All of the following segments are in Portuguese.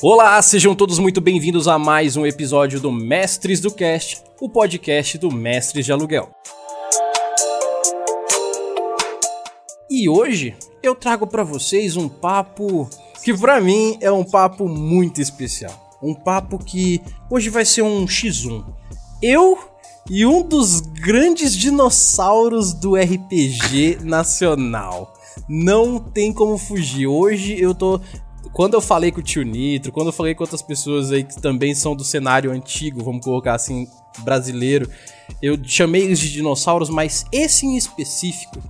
Olá, sejam todos muito bem-vindos a mais um episódio do Mestres do Cast, o podcast do Mestres de Aluguel. E hoje eu trago para vocês um papo que para mim é um papo muito especial. Um papo que hoje vai ser um X1. Eu e um dos grandes dinossauros do RPG nacional. Não tem como fugir. Hoje eu tô quando eu falei com o tio Nitro, quando eu falei com outras pessoas aí que também são do cenário antigo, vamos colocar assim, brasileiro, eu chamei eles de dinossauros, mas esse em específico,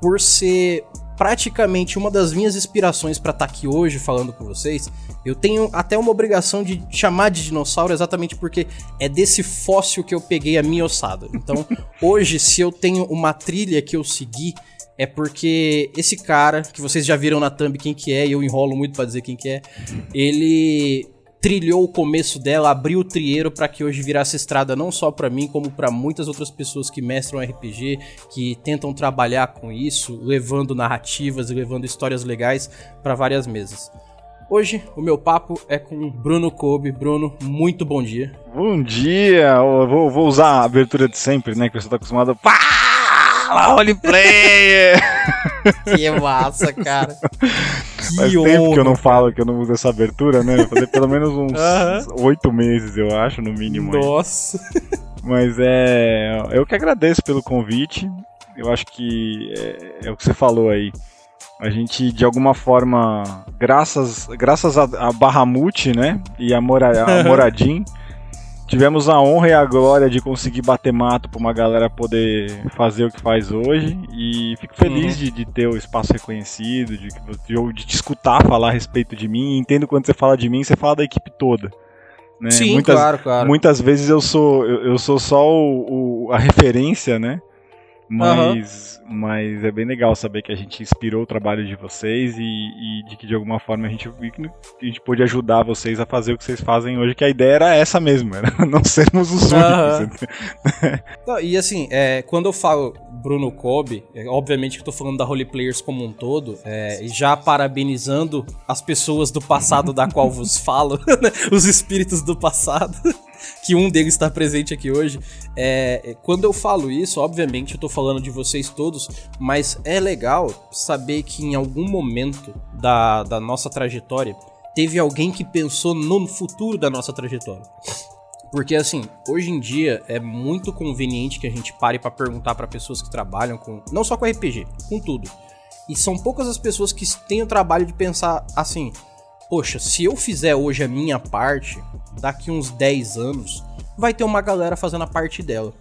por ser praticamente uma das minhas inspirações para estar tá aqui hoje falando com vocês, eu tenho até uma obrigação de chamar de dinossauro exatamente porque é desse fóssil que eu peguei a minha ossada. Então, hoje, se eu tenho uma trilha que eu segui, é porque esse cara, que vocês já viram na thumb quem que é, e eu enrolo muito para dizer quem que é, ele trilhou o começo dela, abriu o trieiro para que hoje virasse estrada não só para mim, como para muitas outras pessoas que mestram RPG, que tentam trabalhar com isso, levando narrativas e levando histórias legais para várias mesas. Hoje o meu papo é com Bruno Kobe. Bruno, muito bom dia. Bom dia! Eu vou, vou usar a abertura de sempre, né? Que você tá acostumado. Pá! Fala, roleplayer! que massa, cara. Que Faz honra. tempo que eu não falo, que eu não uso essa abertura, né? Fazer pelo menos uns oito uh -huh. meses, eu acho, no mínimo. Nossa! Mas é. Eu que agradeço pelo convite. Eu acho que é, é o que você falou aí. A gente, de alguma forma, graças, graças a, a Bahamut, né? E a, Mora, a Moradim. Tivemos a honra e a glória de conseguir bater mato para uma galera poder fazer o que faz hoje. E fico feliz uhum. de, de, ter o espaço reconhecido, de, de, de te escutar falar a respeito de mim. Entendo quando você fala de mim, você fala da equipe toda. Né? Sim, muitas, claro, claro. Muitas vezes eu sou, eu, eu sou só o, o, a referência, né? Mas, uhum. mas é bem legal saber que a gente inspirou o trabalho de vocês e, e, de que de alguma forma a gente, a gente pôde ajudar vocês a fazer o que vocês fazem hoje, que a ideia era essa mesmo, era não sermos os únicos. Uhum. e assim, é, quando eu falo Bruno Kobe, é, obviamente que eu tô falando da Role Players como um todo, é, já parabenizando as pessoas do passado da qual vos falo, né, os espíritos do passado que um deles está presente aqui hoje. É, quando eu falo isso, obviamente eu tô falando de vocês todos, mas é legal saber que em algum momento da, da nossa trajetória teve alguém que pensou no futuro da nossa trajetória. Porque assim, hoje em dia é muito conveniente que a gente pare para perguntar para pessoas que trabalham com não só com RPG, com tudo. E são poucas as pessoas que têm o trabalho de pensar assim: poxa, se eu fizer hoje a minha parte, daqui uns 10 anos, vai ter uma galera fazendo a parte dela.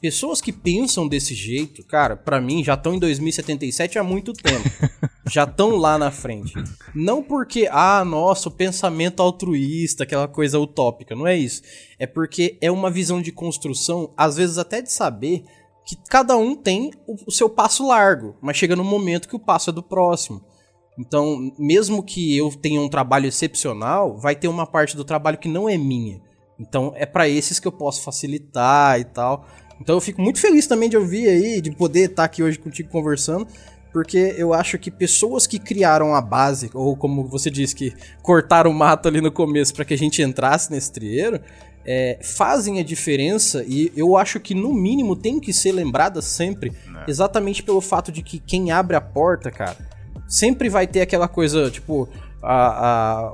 Pessoas que pensam desse jeito, cara, para mim já estão em 2077 há muito tempo. já estão lá na frente. Não porque, ah, nossa, o pensamento altruísta, aquela coisa utópica, não é isso. É porque é uma visão de construção, às vezes até de saber que cada um tem o, seu passo largo, mas chega no momento que o passo é do próximo. Então, mesmo que eu tenha um trabalho excepcional, vai ter uma parte do trabalho que não é minha. Então, é para esses que eu posso facilitar e tal. Então, eu fico muito feliz também de ouvir aí, de poder estar aqui hoje contigo conversando, porque eu acho que pessoas que criaram a base, ou como você disse, que cortaram o mato ali no começo para que a gente entrasse nesse trieiro, é, fazem a diferença e eu acho que no mínimo tem que ser lembrada sempre, é. exatamente pelo fato de que quem abre a porta, cara, sempre vai ter aquela coisa, tipo, a, a,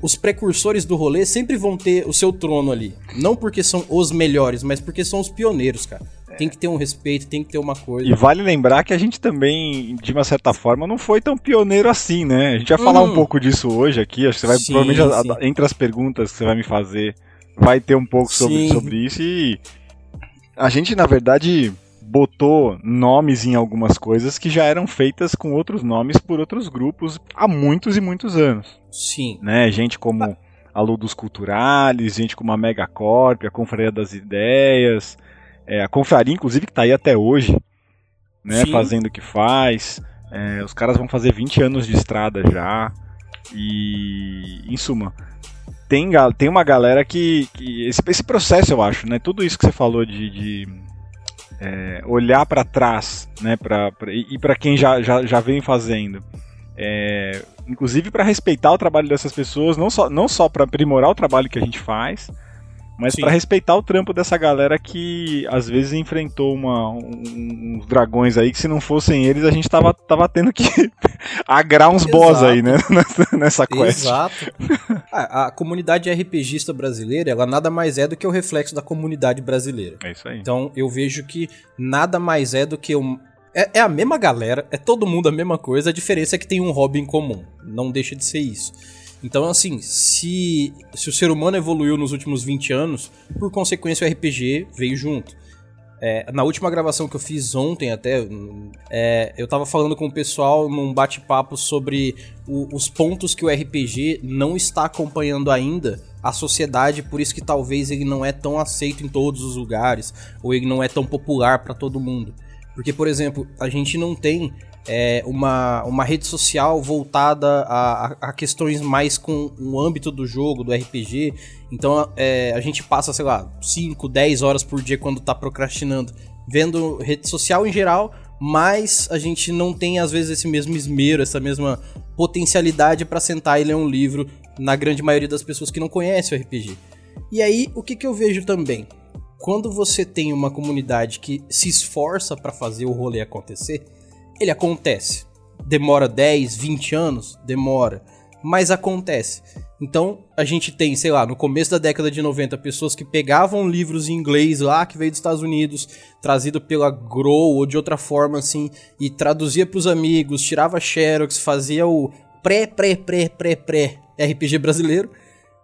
os precursores do rolê sempre vão ter o seu trono ali. Não porque são os melhores, mas porque são os pioneiros, cara. Tem que ter um respeito, tem que ter uma coisa. E vale lembrar que a gente também, de uma certa forma, não foi tão pioneiro assim, né? A gente vai falar um hum. pouco disso hoje aqui. Acho que você vai, sim, provavelmente, sim. entre as perguntas que você vai me fazer, vai ter um pouco sobre, sobre isso. E a gente, na verdade, botou nomes em algumas coisas que já eram feitas com outros nomes por outros grupos há muitos e muitos anos. Sim. Né? Gente como a Ludus Culturales, gente como a Megacorp, a Confraria das Ideias, é, a Confraria, inclusive, que está aí até hoje, né? fazendo o que faz. É, os caras vão fazer 20 anos de estrada já. E, em suma, tem, tem uma galera que. que esse, esse processo, eu acho, né? Tudo isso que você falou de, de é, olhar para trás, né, pra, pra, e para quem já, já, já vem fazendo, É, inclusive para respeitar o trabalho dessas pessoas, não só, não só para aprimorar o trabalho que a gente faz, mas para respeitar o trampo dessa galera que às vezes enfrentou uma, um, uns dragões aí que se não fossem eles a gente tava, tava tendo que agrar uns Exato. boss aí, né? Nessa, quest. Exato. a, a, comunidade RPGista brasileira, ela nada mais é do que o reflexo da comunidade brasileira. É isso aí. Então eu vejo que nada mais é do que um, é, é a mesma galera, é todo mundo a mesma coisa, a diferença é que tem um hobby em comum. Não deixa de ser isso. Então, assim, se, se o ser humano evoluiu nos últimos 20 anos, por consequência o RPG veio junto. É, na última gravação que eu fiz ontem até, é, eu tava falando com o pessoal num bate-papo sobre o, os pontos que o RPG não está acompanhando ainda a sociedade, por isso que talvez ele não é tão aceito em todos os lugares, ou ele não é tão popular para todo mundo. Porque, por exemplo, a gente não tem é, uma, uma rede social voltada a, a, questões mais com o âmbito do jogo, do RPG. Então é, a gente passa, sei lá, 5, 10 horas por dia quando tá procrastinando, vendo rede social em geral, mas a gente não tem às vezes esse mesmo esmero, essa mesma potencialidade para sentar e ler um livro na grande maioria das pessoas que não conhecem o RPG. E aí, o que, que eu vejo também? Quando você tem uma comunidade que se esforça para fazer o rolê acontecer, ele acontece. Demora 10, 20 anos? Demora. Mas acontece. Então, a gente tem, sei lá, no começo da década de 90, pessoas que pegavam livros em inglês lá, que veio dos Estados Unidos, trazido pela Grow ou de outra forma assim, e traduzia para os amigos, tirava xerox, fazia o pré, pré, pré, pré, pré RPG brasileiro.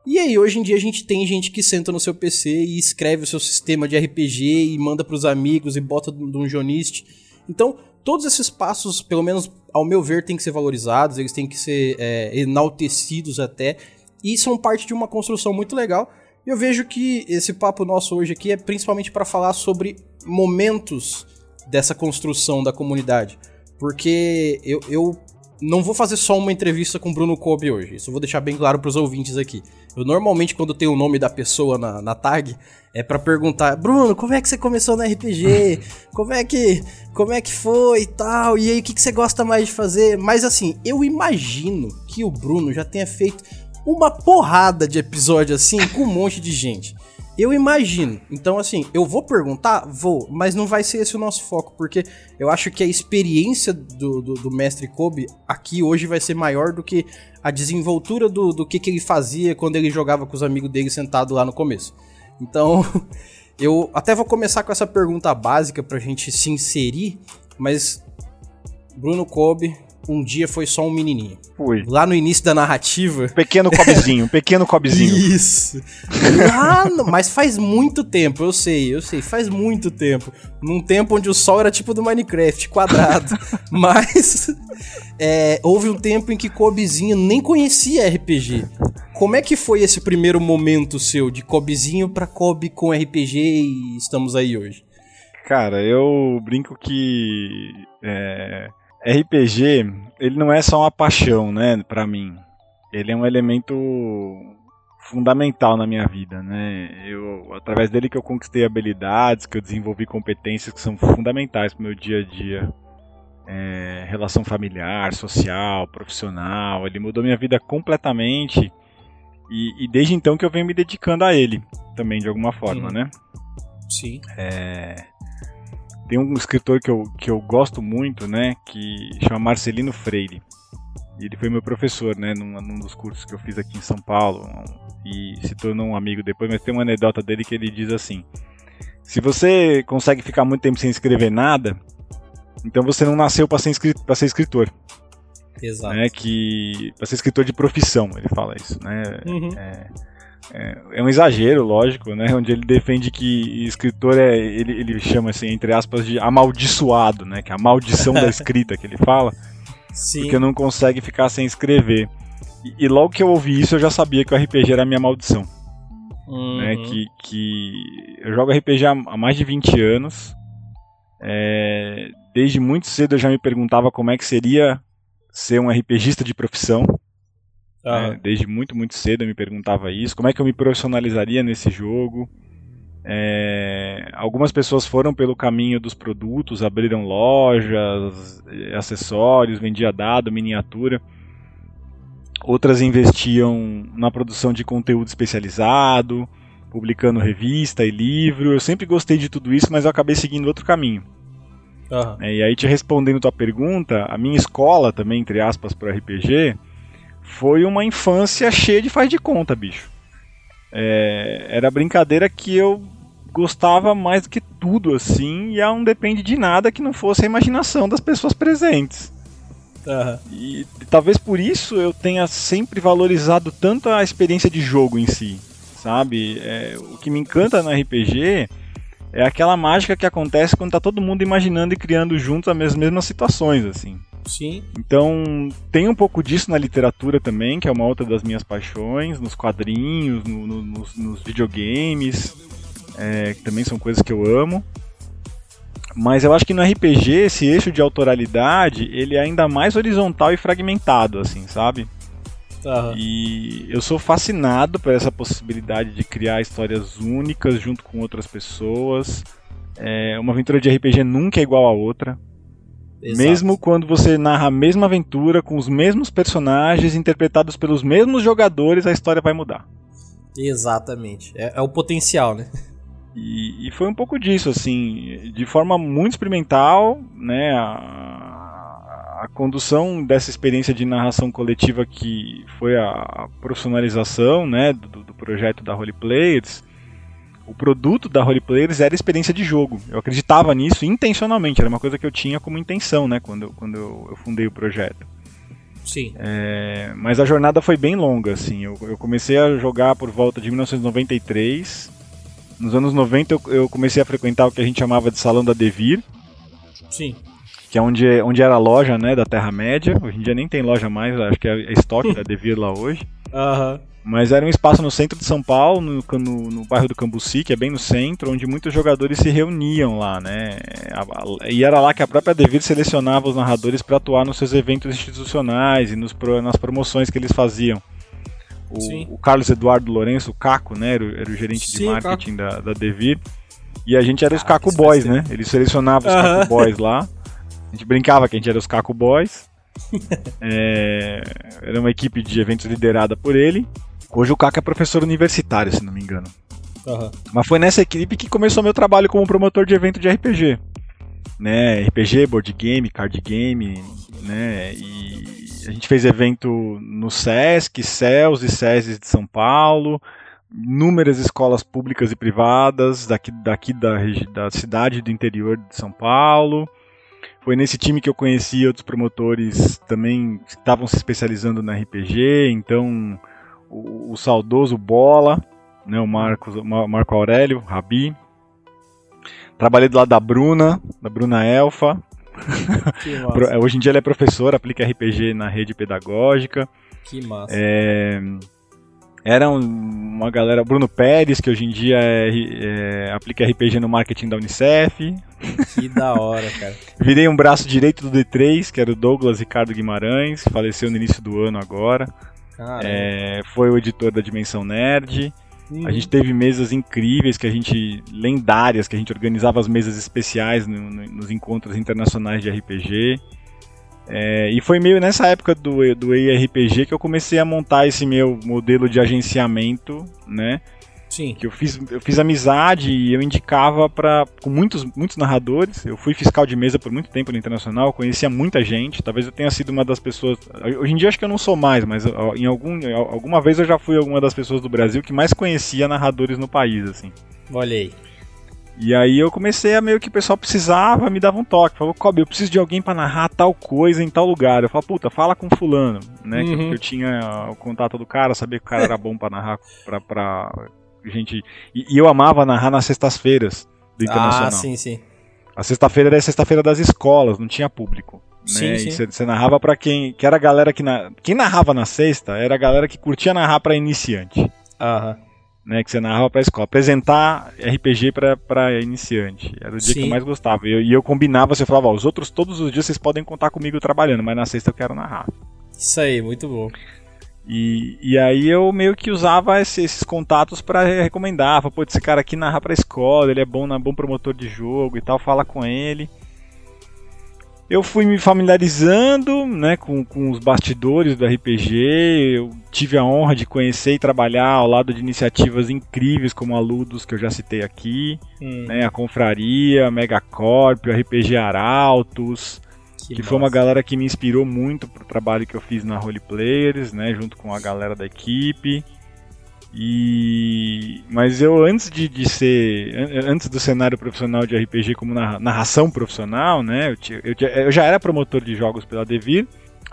E aí, hoje em dia, a gente tem gente que senta no seu PC e escreve o seu sistema de RPG e manda para os amigos e bota Jonist. Então, todos esses passos, pelo menos ao meu ver, têm que ser valorizados, eles têm que ser é, enaltecidos até, e são parte de uma construção muito legal. E eu vejo que esse papo nosso hoje aqui é principalmente para falar sobre momentos dessa construção da comunidade. Porque eu, eu não vou fazer só uma entrevista com o Bruno Kobe hoje, isso eu vou deixar bem claro para os ouvintes aqui. Eu normalmente, quando tem o nome da pessoa na, na tag, é para perguntar, Bruno, como é que você começou no RPG? Como é que, como é que foi e tal? E aí, o que, que você gosta mais de fazer? Mas assim, eu imagino que o Bruno já tenha feito uma porrada de episódio assim com um monte de gente. Eu imagino. Então, assim, eu vou perguntar? Vou, mas não vai ser esse o nosso foco, porque eu acho que a experiência do, do, do mestre Kobe aqui hoje vai ser maior do que a desenvoltura do, do que, que ele fazia quando ele jogava com os amigos dele sentado lá no começo. Então, eu até vou começar com essa pergunta básica pra gente se inserir, mas Bruno Kobe, um dia foi só um menininho. Foi. Lá no início da narrativa. Pequeno cobezinho, pequeno cobezinho. Isso. Lá no... Mas faz muito tempo, eu sei, eu sei, faz muito tempo. Num tempo onde o sol era tipo do Minecraft, quadrado. mas é, houve um tempo em que Cobezinho nem conhecia RPG. Como é que foi esse primeiro momento seu de Cobezinho pra Kobe com RPG e estamos aí hoje? Cara, eu brinco que. É RPG, ele não é só uma paixão, né, para mim. Ele é um elemento fundamental na minha vida, né? Eu, através dele que eu conquistei habilidades, que eu desenvolvi competências que são fundamentais para meu dia a dia. É, relação familiar, social, profissional. Ele mudou minha vida completamente. E, e, desde então que eu venho me dedicando a ele também, de alguma forma, né? Sim. É, tem um escritor que eu, que eu gosto muito, né, que chama Marcelino Freire. Ele foi meu professor, né, num, num dos cursos que eu fiz aqui em São Paulo e se tornou um amigo depois, mas tem uma anedota dele que ele diz assim: se você consegue ficar muito tempo sem escrever nada, então você não nasceu para ser, ser escritor. Exato. Né, que para ser escritor de profissão, ele fala isso, né? Uhum. É, é, é, um exagero, lógico, né? Onde ele defende que escritor é, ele, ele chama assim, entre aspas, de amaldiçoado, né? Que é a maldição da escrita que ele fala. Sim. Porque não consegue ficar sem escrever. E, e, logo que eu ouvi isso, eu já sabia que o RPG era a minha maldição. Uhum. Né? Que, que eu jogo RPG há, há mais de 20 anos. É, desde muito cedo eu já me perguntava como é que seria ser um RPGista de profissão. Né? Desde muito, muito cedo eu me perguntava isso. Como é que eu me profissionalizaria nesse jogo? É, algumas pessoas foram pelo caminho dos produtos, abriram lojas, acessórios, vendia dado, miniatura. Outras investiam na produção de conteúdo especializado, publicando revista e livro. Eu sempre gostei de tudo isso, mas eu acabei seguindo outro caminho. Uhum. É, e aí, te respondendo tua pergunta, a minha escola também, entre aspas, para RPG, foi uma infância cheia de faz de conta, bicho. É, era brincadeira que eu gostava mais do que tudo, assim, e não depende de nada que não fosse a imaginação das pessoas presentes. Uhum. E talvez por isso eu tenha sempre valorizado tanto a experiência de jogo em si, sabe? É, o que me encanta no RPG é aquela mágica que acontece quando tá todo mundo imaginando e criando juntos as mesmas situações, assim. Sim. Então, tem um pouco disso na literatura também, que é uma outra das minhas paixões, nos quadrinhos, no, no, nos, nos, videogames, é, que também são coisas que eu amo. Mas eu acho que no RPG, esse eixo de autoralidade, ele é ainda mais horizontal e fragmentado, assim, sabe? Uhum. E eu sou fascinado por essa possibilidade de criar histórias únicas junto com outras pessoas. É, uma aventura de RPG nunca é igual a outra. Exato. Mesmo quando você narra a mesma aventura com os mesmos personagens interpretados pelos mesmos jogadores, a história vai mudar. Exatamente. É, é o potencial, né? E, e, foi um pouco disso, assim, de forma muito experimental, né? A, a condução dessa experiência de narração coletiva que foi a profissionalização né, do, do projeto da Role Players, o produto da Role Players era a experiência de jogo. Eu acreditava nisso intencionalmente, era uma coisa que eu tinha como intenção né, quando, eu, quando eu, eu fundei o projeto. Sim. É, mas a jornada foi bem longa, assim. Eu, eu, comecei a jogar por volta de 1993. Nos anos 90 eu, eu comecei a frequentar o que a gente chamava de Salão da Devir. Sim que é onde, onde era a loja né, da Terra-média. Hoje em dia nem tem loja mais, acho que é estoque da Devir lá hoje. Uhum. Mas era um espaço no centro de São Paulo, no, no, no, bairro do Cambuci, que é bem no centro, onde muitos jogadores se reuniam lá, né? E era lá que a própria Devir selecionava os narradores para atuar nos seus eventos institucionais e nos, nas promoções que eles faziam. O, o Carlos Eduardo Lourenço, o Caco, né? Era, era o gerente Sim, de marketing da, da Devir. E a gente era os Caco Boys, né? Ele selecionava os uhum. Caco Boys lá. A gente brincava que a gente era os Caco Boys. é, era uma equipe de eventos liderada por ele. Hoje o Caco é professor universitário, se não me engano. Uhum. Mas foi nessa equipe que começou meu trabalho como promotor de evento de RPG. Né, RPG, board game, card game, né, e a gente fez evento no SESC, CELS e SESI de São Paulo, inúmeras escolas públicas e privadas daqui, daqui da, da cidade do interior de São Paulo, foi nesse time que eu conheci outros promotores também que estavam se especializando na RPG, então o, o saudoso Bola, né, o Marcos, Marco Aurélio, Rabi. Trabalhei do lado da Bruna, da Bruna Elfa. Hoje em dia ela é professora, aplica RPG na rede pedagógica. Que massa. É, era uma galera, Bruno Pérez, que hoje em dia é, é, aplica RPG no marketing da Unicef. Que da hora, cara. Virei um braço direito do D3, que era o Douglas Ricardo Guimarães, faleceu no início do ano agora. É, foi o editor da Dimensão Nerd. A gente teve mesas incríveis que a gente lendárias que a gente organizava as mesas especiais no, no, nos encontros internacionais de RPG. É, e foi meio nessa época do, do EIRPG que eu comecei a montar esse meu modelo de agenciamento, né? Sim. Que eu fiz, eu fiz amizade e eu indicava para com muitos, muitos narradores. Eu fui fiscal de mesa por muito tempo no internacional, conhecia muita gente. Talvez eu tenha sido uma das pessoas. Hoje em dia acho que eu não sou mais, mas em algum, alguma vez eu já fui uma das pessoas do Brasil que mais conhecia narradores no país, assim. Olha aí. E aí eu comecei a meio que o pessoal precisava, me dava um toque. Falou, Kobe, eu preciso de alguém para narrar tal coisa em tal lugar. Eu falo, puta, fala com fulano, né? Uhum. Que, eu tinha o contato do cara, sabia que o cara era bom para narrar pra, pra gente. E, e, eu amava narrar nas sextas-feiras do Internacional. Ah, sim, sim. A sexta-feira era a sexta-feira das escolas, não tinha público. Né? Sim, sim. você narrava para quem. Que era a galera que. Na, quem narrava na sexta era a galera que curtia narrar para iniciante. Aham né, que você narrava para a escola. Apresentar RPG para iniciante. Era o dia Sim. que eu mais gostava. E eu, e eu combinava, você falava, ó, os outros todos os dias vocês podem contar comigo trabalhando, mas na sexta eu quero narrar. Isso aí, muito bom. E, e aí eu meio que usava esse, esses contatos para recomendar. Pô, esse cara aqui narra pra escola, ele é bom, é bom promotor de jogo e tal, fala com ele. Eu fui me familiarizando né, com, com os bastidores do RPG, eu tive a honra de conhecer e trabalhar ao lado de iniciativas incríveis como a Ludus, que eu já citei aqui, hum. né, a Confraria, a Megacorp, o RPG Arautos, que, que foi uma galera que me inspirou muito pro trabalho que eu fiz na Role Players, né, junto com a galera da equipe. E mas eu antes de, de ser antes do cenário profissional de RPG como narração profissional, né, eu, eu, eu já era promotor de jogos pela Devir,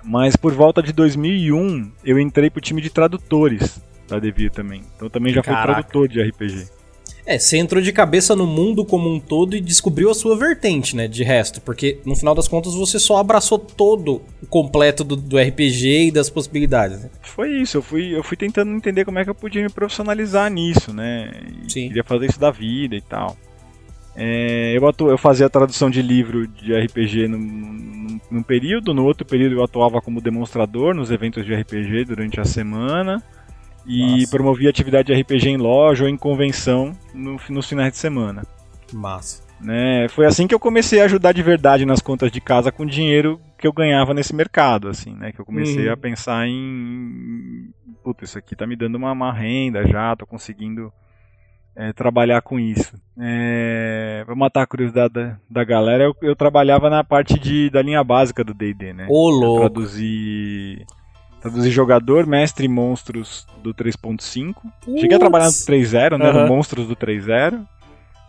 mas por volta de 2001 eu entrei pro time de tradutores da Devir também. Então também já Caraca. fui tradutor de RPG. É, você entrou de cabeça no mundo como um todo e descobriu a sua vertente, né? De resto. Porque no final das contas você só abraçou todo o completo do, do RPG e das possibilidades. Né? Foi isso, eu fui, eu fui tentando entender como é que eu podia me profissionalizar nisso, né? E Sim. Queria fazer isso da vida e tal. É, eu, atu, eu fazia a tradução de livro de RPG num, num, num período, no outro período eu atuava como demonstrador nos eventos de RPG durante a semana e Nossa. promovia atividade de RPG em loja ou em convenção no, nos finais de semana. Massa. Né? Foi assim que eu comecei a ajudar de verdade nas contas de casa com dinheiro que eu ganhava nesse mercado, assim, né? Que eu comecei uhum. a pensar em, puta, isso aqui tá me dando uma, uma renda já, tô conseguindo é, trabalhar com isso. É, pra matar a curiosidade da, da galera, eu, eu, trabalhava na parte de, da linha básica do D&D, né? Ô, louco! Eu traduzi Traduzir jogador, mestre e monstros do 3.5. Cheguei a trabalhar no 3.0, né? Uhum. No Monstros do 3.0.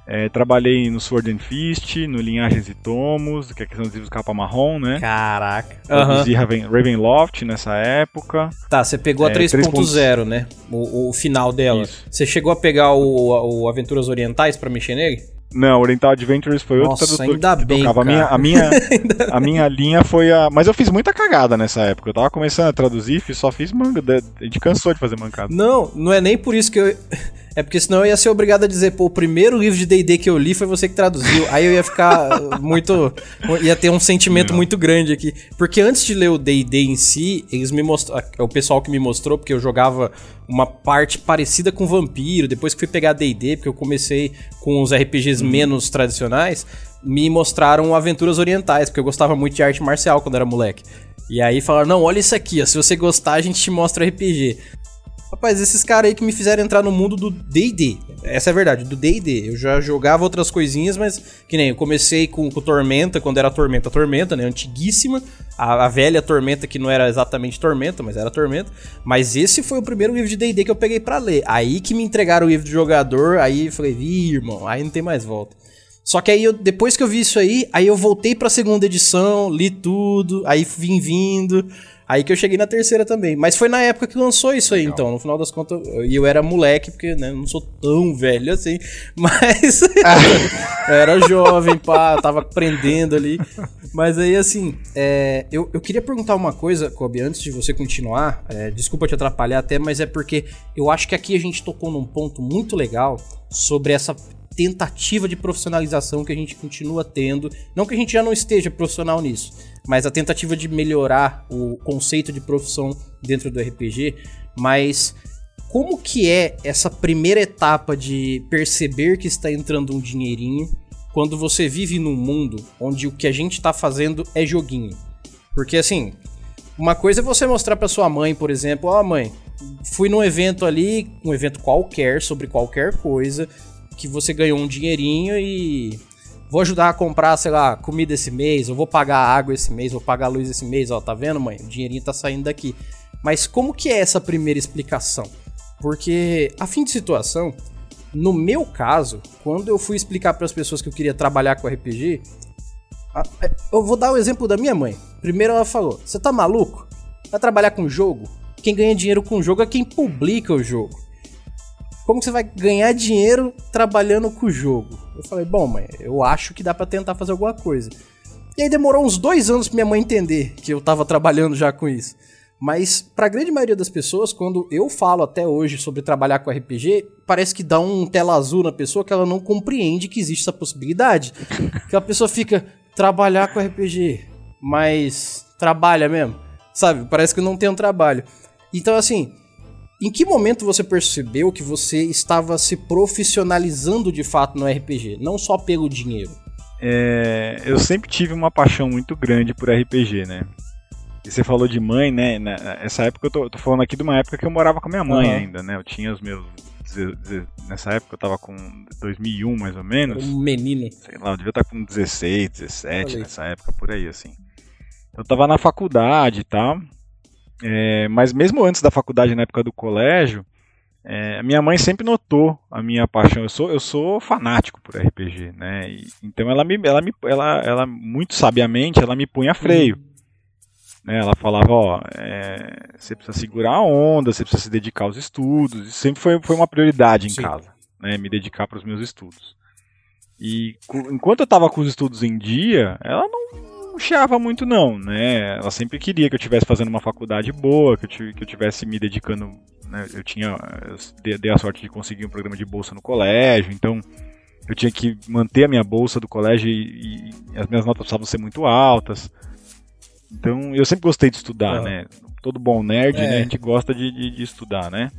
É, trabalhei no Sword and Fist, no Linhagens e Tomos, que são os livros capa marrom, né? Caraca. Traduzi uhum. Raven, Ravenloft nessa época. Tá, você pegou a 3.0, é, né? O, o, final dela. Isso. Você chegou a pegar o, o Aventuras Orientais para mexer nele? Não, Oriental Adventures foi Nossa, outro tradutor ainda que bem, tocava. A minha, a, minha, a minha linha foi a. Mas eu fiz muita cagada nessa época. Eu tava começando a traduzir, só fiz manga. A gente cansou de fazer mancada. Não, não é nem por isso que eu. É porque senão eu ia ser obrigado a dizer, pô, o primeiro livro de D&D que eu li foi você que traduziu. Aí eu ia ficar muito... ia ter um sentimento não. muito grande aqui. Porque antes de ler o D&D em si, eles me mostraram... O pessoal que me mostrou, porque eu jogava uma parte parecida com Vampiro, depois que fui pegar D&D, porque eu comecei com os RPGs hum. menos tradicionais, me mostraram Aventuras Orientais, porque eu gostava muito de arte marcial quando era moleque. E aí falaram, não, olha isso aqui, ó, se você gostar a gente te mostra RPG. Rapaz, esses caras aí que me fizeram entrar no mundo do D&D. Essa é a verdade, do D&D. Eu já jogava outras coisinhas, mas que nem eu comecei com, com Tormenta, quando era Tormenta Tormenta, né? Antiguíssima. A, a, velha Tormenta, que não era exatamente Tormenta, mas era Tormenta. Mas esse foi o primeiro livro de D&D que eu peguei para ler. Aí que me entregaram o livro de jogador, aí eu falei, Ih, irmão, aí não tem mais volta. Só que aí, eu, depois que eu vi isso aí, aí eu voltei pra segunda edição, li tudo, aí vim vindo... Aí que eu cheguei na terceira também. Mas foi na época que lançou isso aí, Legal. então. No final das contas, e eu, eu era moleque, porque né, não sou tão velho assim. Mas eu era jovem, pá, tava aprendendo ali. Mas aí, assim, é, eu, eu queria perguntar uma coisa, Kobe, antes de você continuar. É, desculpa te atrapalhar até, mas é porque eu acho que aqui a gente tocou num ponto muito legal sobre essa tentativa de profissionalização que a gente continua tendo. Não que a gente já não esteja profissional nisso, mas a tentativa de melhorar o conceito de profissão dentro do RPG, mas como que é essa primeira etapa de perceber que está entrando um dinheirinho quando você vive num mundo onde o que a gente está fazendo é joguinho? Porque assim, uma coisa é você mostrar para sua mãe, por exemplo, ó oh, mãe, fui num evento ali, um evento qualquer sobre qualquer coisa, que você ganhou um dinheirinho e vou ajudar a comprar, sei lá, comida esse mês, eu vou pagar água esse mês, vou pagar luz esse mês, ó, tá vendo, mãe? O dinheirinho tá saindo daqui. Mas como que é essa primeira explicação? Porque, a fim de situação, no meu caso, quando eu fui explicar para as pessoas que eu queria trabalhar com RPG, é, eu vou dar o exemplo da minha mãe. Primeiro ela falou: "Você tá maluco? Vai trabalhar com jogo? Quem ganha dinheiro com jogo é quem publica o jogo como você vai ganhar dinheiro trabalhando com o jogo? Eu falei, bom, mãe, eu acho que dá para tentar fazer alguma coisa. E aí demorou uns dois anos pra minha mãe entender que eu tava trabalhando já com isso. Mas para a grande maioria das pessoas, quando eu falo até hoje sobre trabalhar com RPG, parece que dá um tela azul na pessoa que ela não compreende que existe essa possibilidade. que a pessoa fica trabalhar com RPG, mas trabalha mesmo, sabe? Parece que não tem um trabalho. Então, assim, em que momento você percebeu que você estava se profissionalizando de fato no RPG? Não só pelo dinheiro. É, eu sempre tive uma paixão muito grande por RPG, né? E você falou de mãe, né? Nessa época eu tô, eu tô falando aqui de uma época que eu morava com a minha mãe uhum. ainda, né? Eu tinha os meus. Nessa época eu tava com 2001 mais ou menos. Um menino. Sei lá, eu devia estar com 16, 17 nessa época, por aí assim. Eu tava na faculdade e tal. É, mas mesmo antes da faculdade, na época do colégio, é, minha mãe sempre notou a minha paixão. Eu sou, eu sou fanático por RPG, né? E, então ela me, ela me, ela, ela muito sabiamente, ela me punha freio. Né? Ela falava, ó, é, você precisa segurar a onda, você precisa se dedicar aos estudos. Isso sempre foi, foi uma prioridade em Sim. casa, né? Me dedicar para os meus estudos. E enquanto eu estava com os estudos em dia, ela não puxava muito não, né? Ela sempre queria que eu estivesse fazendo uma faculdade boa, que eu, que eu tivesse me dedicando, né? Eu tinha, eu dei a sorte de conseguir um programa de bolsa no colégio, então eu tinha que manter a minha bolsa do colégio e, e as minhas notas precisavam ser muito altas. Então eu sempre gostei de estudar, né? Todo bom nerd, é. né? A gente gosta de, de, de, estudar, né?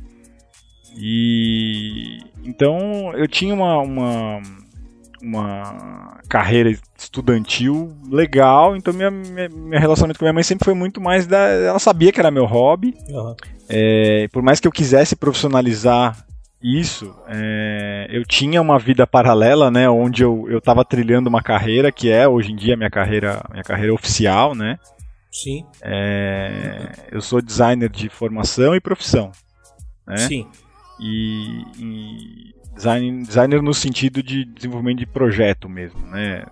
E então eu tinha uma, uma uma carreira estudantil legal, então minha, minha, minha, relacionamento com minha mãe sempre foi muito mais da. Ela sabia que era meu hobby. Uhum. É, por mais que eu quisesse profissionalizar isso, é, eu tinha uma vida paralela, né, onde eu, eu tava trilhando uma carreira que é hoje em dia minha carreira, minha carreira oficial, né? Sim. É, eu sou designer de formação e profissão, né? Sim. E, e Design, designer no sentido de desenvolvimento de projeto mesmo, né?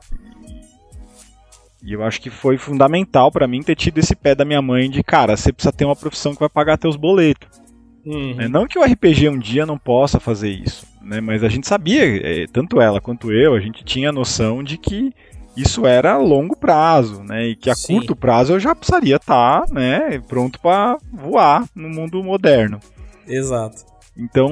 E eu acho que foi fundamental para mim ter tido esse pé da minha mãe de, cara, você precisa ter uma profissão que vai pagar teus boletos. Uhum. É, não que o RPG um dia não possa fazer isso, né? Mas a gente sabia, é, tanto ela quanto eu, a gente tinha a noção de que isso era a longo prazo, né? E que a Sim. curto prazo eu já precisaria estar, tá, né, pronto para voar no mundo moderno. Exato. Então,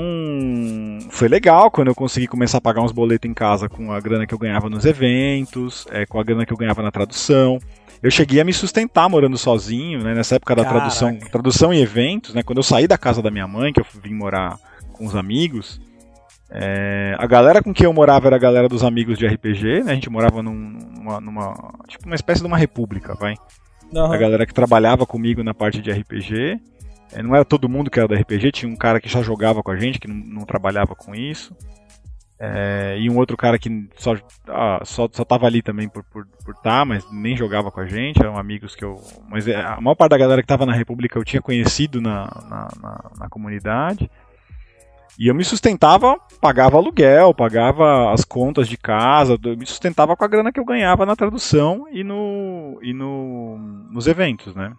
foi legal quando eu consegui começar a pagar uns boletos em casa com a grana que eu ganhava nos eventos, é, com a grana que eu ganhava na tradução. Eu cheguei a me sustentar morando sozinho, né, nessa época da Caraca. tradução, tradução e eventos, né, quando eu saí da casa da minha mãe, que eu vim morar com os amigos, é, a galera com quem eu morava era a galera dos amigos de RPG, né, a gente morava num, numa, numa, tipo uma espécie de uma república, vai. Uhum. A galera que trabalhava comigo na parte de RPG. É, não era todo mundo que era do RPG, tinha um cara que já jogava com a gente, que não, não trabalhava com isso. É, e um outro cara que só, ah, só, só tava ali também por estar, por, por tá, mas nem jogava com a gente, eram amigos que eu. Mas é, a maior parte da galera que tava na República eu tinha conhecido na, na, na, na comunidade. E eu me sustentava, pagava aluguel, pagava as contas de casa, eu me sustentava com a grana que eu ganhava na tradução e, no, e no, nos eventos, né?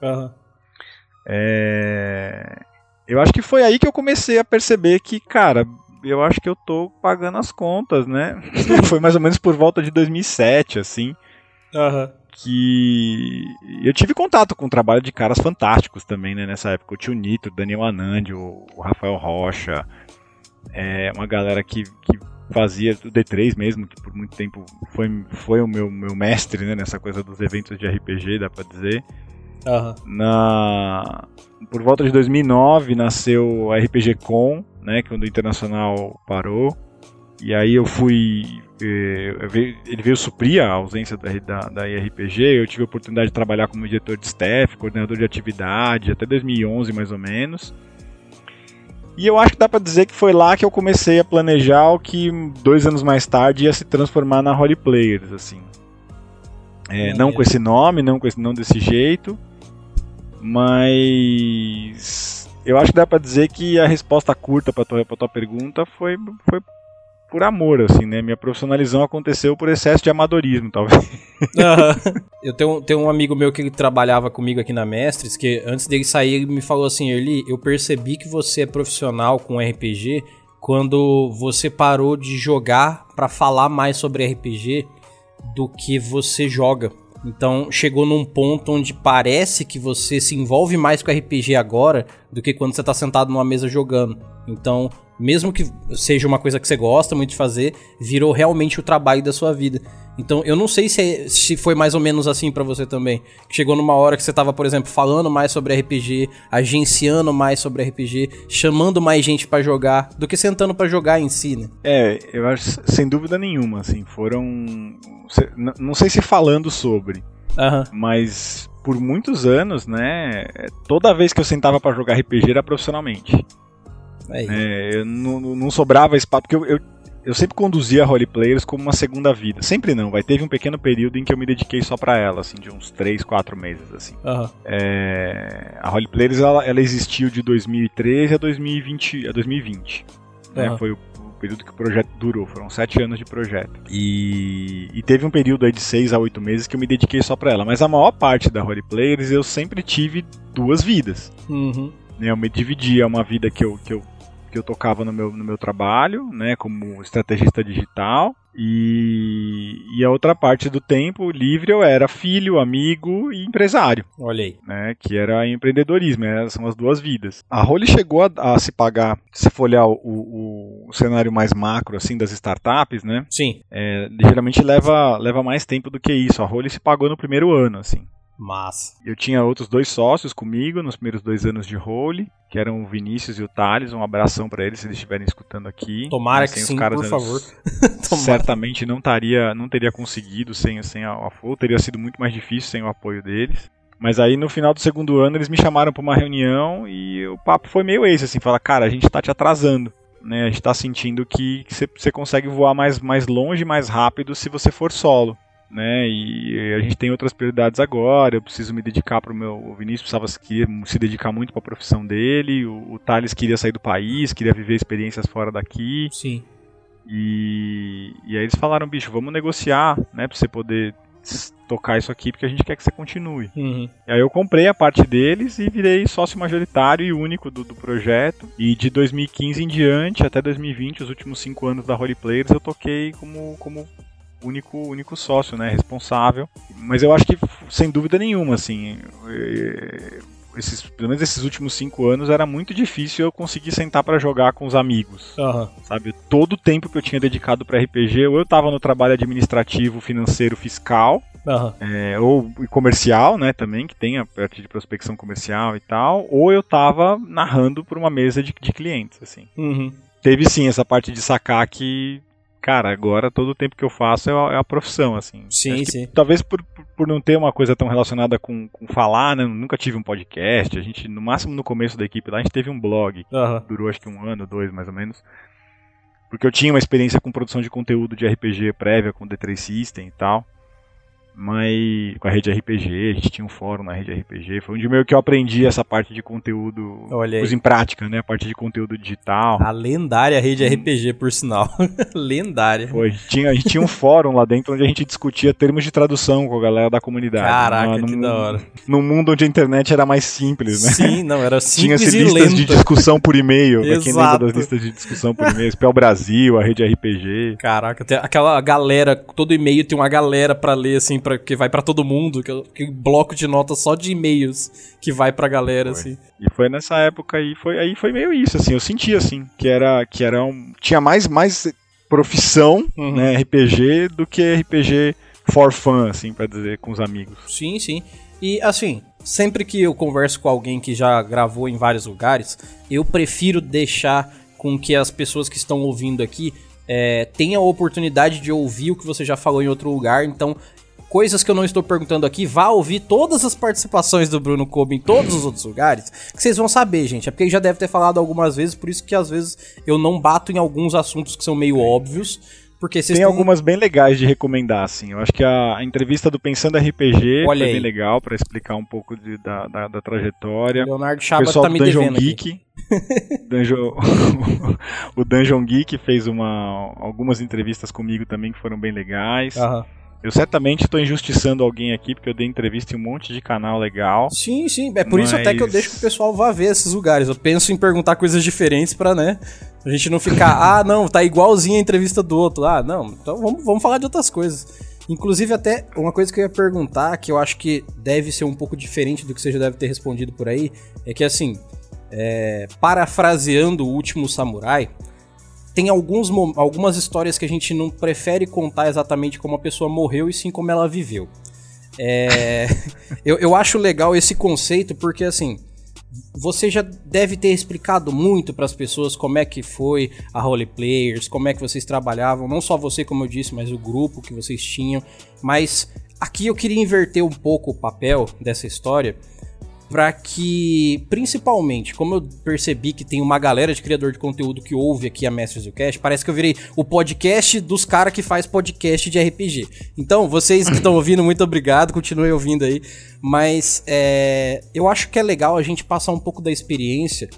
Uhum. É... Eu acho que foi aí que eu comecei a perceber que, cara, eu acho que eu tô pagando as contas, né? foi mais ou menos por volta de 2007, assim. Uhum. Que eu tive contato com o trabalho de caras fantásticos também, né? Nessa época. O tio Nito, o Daniel Anandi, o Rafael Rocha. É uma galera que, que fazia o D3 mesmo, que por muito tempo foi, foi o meu, meu mestre né, nessa coisa dos eventos de RPG, dá pra dizer. Uhum. Na por volta de 2009 nasceu a RPG Com, né, quando o internacional parou. E aí eu fui eh, ele veio suprir a ausência da, da, da IRPG. Eu tive a oportunidade de trabalhar como diretor de staff, coordenador de atividade, até 2011 mais ou menos. E eu acho que dá para dizer que foi lá que eu comecei a planejar o que dois anos mais tarde ia se transformar na Role Players, assim. É, não com esse nome, não com esse não desse jeito, mas eu acho que dá para dizer que a resposta curta para tua, pra tua pergunta foi, foi por amor, assim, né? Minha profissionalização aconteceu por excesso de amadorismo, talvez. Uhum. Eu tenho, tenho um amigo meu que trabalhava comigo aqui na Mestres, que antes dele sair, ele me falou assim, Erli, eu percebi que você é profissional com RPG quando você parou de jogar para falar mais sobre RPG do que você joga. Então chegou num ponto onde parece que você se envolve mais com RPG agora do que quando você tá sentado numa mesa jogando. Então mesmo que seja uma coisa que você gosta muito de fazer, virou realmente o trabalho da sua vida. Então, eu não sei se, é, se foi mais ou menos assim para você também. Chegou numa hora que você tava, por exemplo, falando mais sobre RPG, agenciando mais sobre RPG, chamando mais gente para jogar, do que sentando para jogar em si, né? É, eu acho, sem dúvida nenhuma, assim, foram. Não sei se falando sobre, uhum. mas por muitos anos, né, toda vez que eu sentava para jogar RPG era profissionalmente. É, eu não, não sobrava espaço, porque eu, eu, eu, sempre conduzia roleplayers como uma segunda vida. Sempre não, vai. Teve um pequeno período em que eu me dediquei só para ela, assim, de uns 3, 4 meses, assim. Uhum. É, a roleplayers, ela, ela existiu de 2013 a 2020. A 2020 uhum. né, foi o período que o projeto durou, foram sete anos de projeto. E, e teve um período aí de seis a oito meses que eu me dediquei só para ela. Mas a maior parte da roleplayers eu sempre tive duas vidas. Uhum. Né, eu me dividia uma vida que eu, que eu que eu tocava no meu, no meu trabalho, né, como estrategista digital, e, e a outra parte do tempo livre eu era filho, amigo e empresário. Olha aí. Né, que era empreendedorismo, né, são as duas vidas. A Role chegou a, a, se pagar, se for olhar o, o, o, cenário mais macro assim das startups, né? Sim. É, geralmente leva, leva mais tempo do que isso. A Role se pagou no primeiro ano, assim. Mas eu tinha outros dois sócios comigo nos primeiros dois anos de role, que eram o Vinícius e o Thales. Um abração para eles se eles estiverem escutando aqui. Tomara que sim, caras, por favor. certamente não taria, não teria conseguido sem, sem a, a Flow, teria sido muito mais difícil sem o apoio deles. Mas aí no final do segundo ano eles me chamaram para uma reunião e o papo foi meio esse, assim, fala, cara, a gente tá te atrasando. Né, a gente está sentindo que você consegue voar mais, mais longe, mais rápido se você for solo né? E a gente tem outras prioridades agora. Eu preciso me dedicar para o meu. O Vinícius precisava se dedicar muito para a profissão dele. O, o Thales queria sair do país, queria viver experiências fora daqui. Sim. E, e aí eles falaram, bicho, vamos negociar, né? Para você poder tocar isso aqui, porque a gente quer que você continue. Uhum. E aí eu comprei a parte deles e virei sócio majoritário e único do, do projeto. E de 2015 em diante, até 2020, os últimos cinco anos da Roleplayers, eu toquei como, como único, único sócio, né, responsável. Mas eu acho que, sem dúvida nenhuma, assim, é, esses, pelo menos esses últimos cinco anos era muito difícil eu conseguir sentar para jogar com os amigos, uhum. sabe? Todo o tempo que eu tinha dedicado para RPG, ou eu estava no trabalho administrativo, financeiro, fiscal, Uhum. É, ou comercial, né, também, que tem a parte de prospecção comercial e tal, ou eu tava narrando por uma mesa de, de clientes, assim. Uhum. Teve sim essa parte de sacar que cara, agora todo o tempo que eu faço é a, é a profissão, assim. Sim, sim. Talvez por, por não ter uma coisa tão relacionada com, com falar, né? Nunca tive um podcast. A gente, no máximo no começo da equipe lá, a gente teve um blog. Uhum. Durou acho que um ano, dois mais ou menos. Porque eu tinha uma experiência com produção de conteúdo de RPG prévia com D3 System e tal mas com a rede RPG, a gente tinha um fórum na rede RPG, foi onde meio que eu aprendi essa parte de conteúdo, coisa em prática, né, a parte de conteúdo digital. A lendária rede RPG, por sinal, lendária. Foi, a gente, tinha, a gente tinha um fórum lá dentro onde a gente discutia termos de tradução com a galera da comunidade. Caraca, no, que da hora. Num mundo onde a internet era mais simples, né? Sim, não, era simples Tinha listas lenta. de discussão por e-mail, pra quem lembra das listas de discussão por e-mail, Spell Brasil, a rede RPG. Caraca, aquela galera, todo e-mail tem uma galera para ler, assim, pra, que vai para todo mundo, que, que bloco de notas só de e-mails que vai pra galera, foi. assim. E foi nessa época aí, foi, aí foi meio isso, assim, eu senti assim, que era, que era um, tinha mais, mais profissão, uhum. né, RPG, do que RPG for fun, assim, pra dizer, com os amigos. Sim, sim. E, assim, sempre que eu converso com alguém que já gravou em vários lugares, eu prefiro deixar com que as pessoas que estão ouvindo aqui é, tenha a oportunidade de ouvir o que você já falou em outro lugar. Então, coisas que eu não estou perguntando aqui, vá ouvir todas as participações do Bruno Kobe em todos os outros lugares, que vocês vão saber, gente. É porque ele já deve ter falado algumas vezes, por isso que às vezes eu não bato em alguns assuntos que são meio óbvios. Porque Tem têm... algumas bem legais de recomendar, assim. Eu acho que a, a entrevista do Pensando RPG Olha foi aí. bem legal para explicar um pouco de, da, da, da, trajetória. Leonardo Chaba tá me Dungeon devendo Geek, Dungeon... o Dungeon Geek fez uma, algumas entrevistas comigo também que foram bem legais. Aham. Eu certamente estou injustiçando alguém aqui, porque eu dei entrevista em um monte de canal legal. Sim, sim. É por mas... isso até que eu deixo que o pessoal vá ver esses lugares. Eu penso em perguntar coisas diferentes para, né? A gente não ficar, ah, não, tá igualzinho a entrevista do outro. Ah, não, então vamos, vamos falar de outras coisas. Inclusive, até uma coisa que eu ia perguntar, que eu acho que deve ser um pouco diferente do que você já deve ter respondido por aí, é que assim, é, parafraseando o último samurai, tem alguns, algumas histórias que a gente não prefere contar exatamente como a pessoa morreu e sim como ela viveu. É, eu, eu acho legal esse conceito porque, assim, você já deve ter explicado muito para as pessoas como é que foi a Role Players, como é que vocês trabalhavam, não só você, como eu disse, mas o grupo que vocês tinham. Mas aqui eu queria inverter um pouco o papel dessa história para que, principalmente, como eu percebi que tem uma galera de criador de conteúdo que ouve aqui a Mestres do Cast, parece que eu virei o podcast dos caras que faz podcast de RPG. Então, vocês que estão ouvindo, muito obrigado, continuem ouvindo aí. Mas é, eu acho que é legal a gente passar um pouco da experiência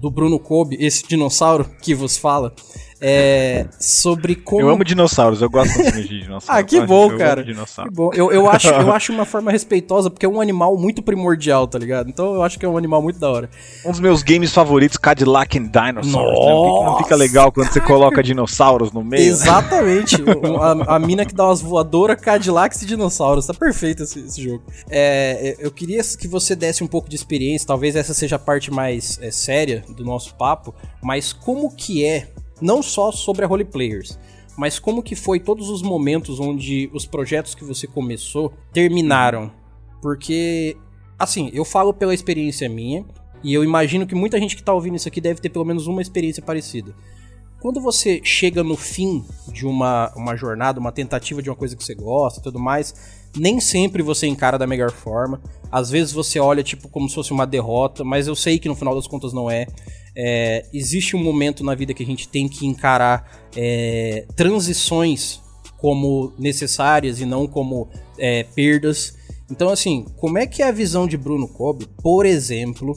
do Bruno Kobe, esse dinossauro que vos fala, é, sobre como. Eu amo dinossauros, eu gosto de dinossauros. ah, que bom, eu cara. Que bom. Eu, eu, acho, eu acho uma forma respeitosa, porque é um animal muito primordial, tá ligado? Então eu acho que é um animal muito da hora. Um dos meus games favoritos, Cadillac and Dinosaurs. Né? Não fica legal quando você coloca dinossauros no meio? Exatamente. a, a, mina que dá umas voadoras, Cadillacs e dinossauros. Tá perfeito esse, esse, jogo. É, eu queria que você desse um pouco de experiência, talvez essa seja a parte mais é, séria do nosso papo, mas como que é não só sobre a Role Players, mas como que foi todos os momentos onde os projetos que você começou terminaram. Porque, assim, eu falo pela experiência minha, e eu imagino que muita gente que tá ouvindo isso aqui deve ter pelo menos uma experiência parecida. Quando você chega no fim de uma, uma jornada, uma tentativa de uma coisa que você gosta tudo mais, nem sempre você encara da melhor forma. Às vezes você olha tipo como se fosse uma derrota, mas eu sei que no final das contas não é. É existe um momento na vida que a gente tem que encarar é, transições como necessárias e não como é, perdas. Então, assim, como é que é a visão de Bruno Cobb, por exemplo,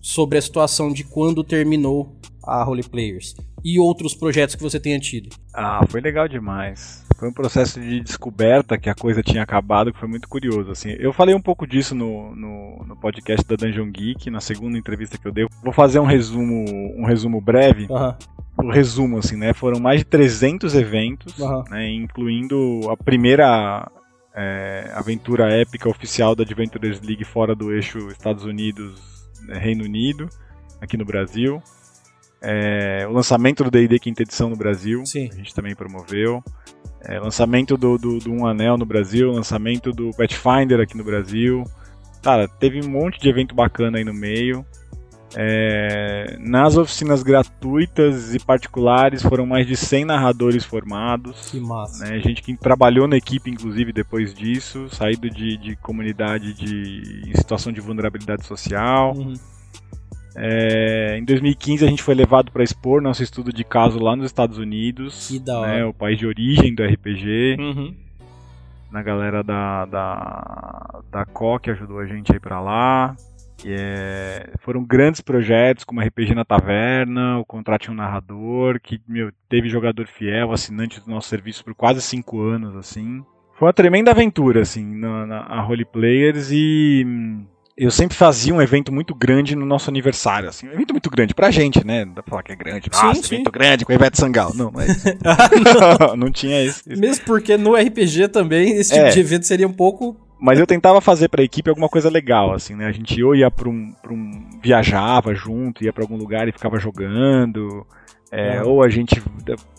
sobre a situação de quando terminou a Role Players e outros projetos que você tenha tido? Ah, foi legal demais. Foi um processo de descoberta que a coisa tinha acabado, que foi muito curioso. Assim, eu falei um pouco disso no, no, no podcast da Dungeon Geek, na segunda entrevista que eu dei. Vou fazer um resumo, um resumo breve. Uhum. O resumo, assim, né? Foram mais de 300 eventos, uhum. né, incluindo a primeira é, aventura épica oficial da Adventures League fora do eixo Estados Unidos, né, Reino Unido, aqui no Brasil. É, o lançamento do D&D quinta edição no Brasil, Sim. a gente também promoveu. É, lançamento do, do, do, Um Anel no Brasil, lançamento do Pathfinder aqui no Brasil. Cara, teve um monte de evento bacana aí no meio. É, nas oficinas gratuitas e particulares foram mais de 100 narradores formados. Que massa. Né, gente que trabalhou na equipe, inclusive, depois disso, saído de, de comunidade de, em situação de vulnerabilidade social. Uhum. É, em 2015 a gente foi levado para expor nosso estudo de caso lá nos Estados Unidos, que da né, o país de origem do RPG. Uhum. Na galera da, da, da CO que ajudou a gente a ir para lá. E, é, foram grandes projetos, como RPG na Taverna, o Contrate um Narrador, que meu, teve jogador fiel, assinante do nosso serviço por quase cinco anos, assim. Foi uma tremenda aventura, assim, na, na Role Players e eu sempre fazia um evento muito grande no nosso aniversário, assim, um evento muito grande pra gente, né? Não dá pra falar que é grande, nossa, sim, sim. evento grande com o Ivete Sangal. Não, mas não. não tinha isso, isso, Mesmo porque no RPG também esse tipo é. de evento seria um pouco mas eu tentava fazer para a equipe alguma coisa legal, assim, né? A gente ou ia para um, pra um viajava junto, ia para algum lugar e ficava jogando, é, ou a gente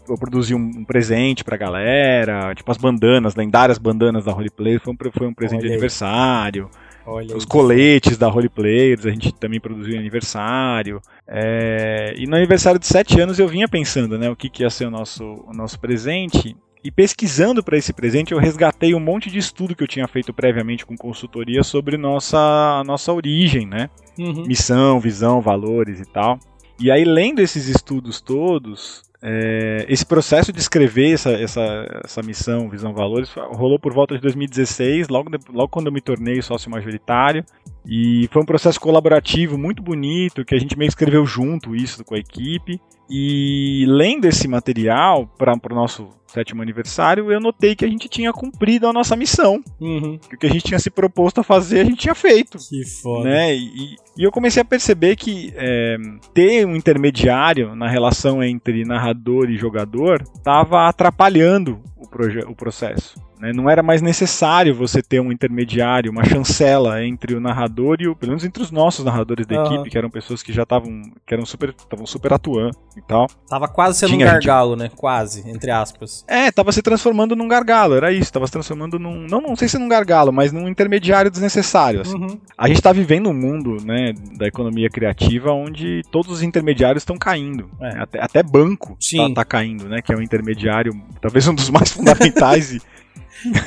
eu produzia um, presente pra galera, tipo as bandanas, lendárias bandanas da Roleplay, foi um, foi um presente Olha de aniversário. Olha os coletes da Role Players, a gente também produziu aniversário. É, e no aniversário de 7 anos eu vinha pensando né, o que, que ia ser o nosso, o nosso presente. E pesquisando para esse presente, eu resgatei um monte de estudo que eu tinha feito previamente com consultoria sobre nossa, nossa origem, né? Uhum. Missão, visão, valores e tal. E aí, lendo esses estudos todos, é, esse processo de escrever essa, essa, essa missão, Visão Valores, rolou por volta de 2016, logo, de, logo quando eu me tornei sócio majoritário. E foi um processo colaborativo muito bonito, que a gente meio que escreveu junto isso com a equipe. E lendo esse material para o nosso sétimo aniversário, eu notei que a gente tinha cumprido a nossa missão. Uhum. Que o que a gente tinha se proposto a fazer, a gente tinha feito. Que foda. Né? E, e eu comecei a perceber que é, ter um intermediário na relação entre narrador e jogador estava atrapalhando o, o processo. Né? Não era mais necessário você ter um intermediário, uma chancela entre o narrador e o, pelo menos entre os nossos narradores da uhum. equipe, que eram pessoas que já estavam, que eram super, estavam super atuando e tal. Tava quase sendo Tinha um gargalo, gente... né? Quase, entre aspas. É, tava se transformando num gargalo, era isso, tava se transformando num, não, não sei se num gargalo, mas num intermediário desnecessário. Assim. Uhum. A gente tá vivendo um mundo, né, da economia criativa onde todos os intermediários estão caindo. É. Até, até banco tá, tá, caindo, né? Que é um intermediário, talvez um dos mais fundamentais e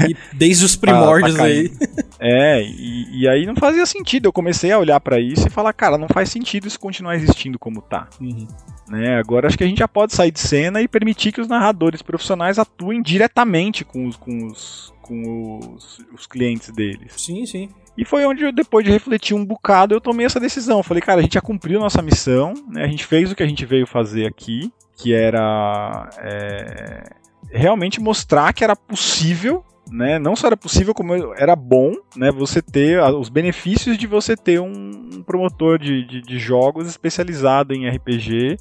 e desde os primórdios aí. É, e, e, aí não fazia sentido. Eu comecei a olhar para isso e falar, cara, não faz sentido isso continuar existindo como tá. Uhum. Né, agora acho que a gente já pode sair de cena e permitir que os narradores profissionais atuem diretamente com os, com os, com os, os clientes deles. Sim, sim. E foi onde, eu, depois de refletir um bocado, eu tomei essa decisão. falei, cara, a gente já cumpriu nossa missão, né? a gente fez o que a gente veio fazer aqui, que era é, realmente mostrar que era possível, né? Não só era possível, como era bom, né? Você ter os benefícios de você ter um promotor de, de, de jogos especializado em RPG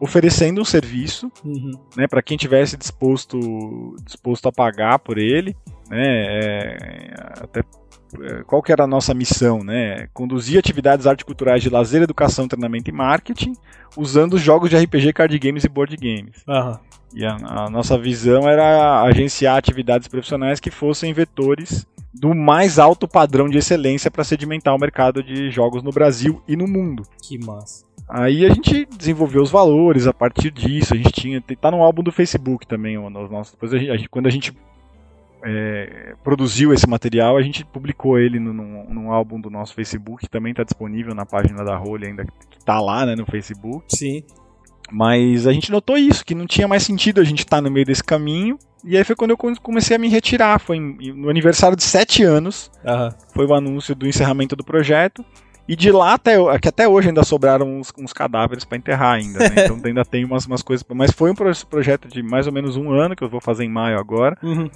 oferecendo um serviço, uhum. né? Para quem tivesse disposto disposto a pagar por ele, né? É, até qual que era a nossa missão, né? Conduzir atividades arte culturais de lazer, educação, treinamento e marketing, usando jogos de RPG, card games e board games. Uhum. E a, a, nossa visão era agenciar atividades profissionais que fossem vetores do mais alto padrão de excelência para sedimentar o mercado de jogos no Brasil e no mundo. Que massa. Aí a gente desenvolveu os valores a partir disso. A gente tinha. Tá no álbum do Facebook também. Os nossos, depois a gente, quando a gente é, produziu esse material, a gente publicou ele no álbum do nosso Facebook, que também está disponível na página da Role, ainda que está lá né, no Facebook. Sim. Mas a gente notou isso, que não tinha mais sentido a gente estar tá no meio desse caminho. E aí foi quando eu comecei a me retirar. Foi no aniversário de sete anos. Uhum. Foi o anúncio do encerramento do projeto. E de lá até, que até hoje ainda sobraram uns, uns cadáveres para enterrar ainda, né? Então ainda tem umas, umas coisas. Mas foi um projeto de mais ou menos um ano, que eu vou fazer em maio agora. Uhum.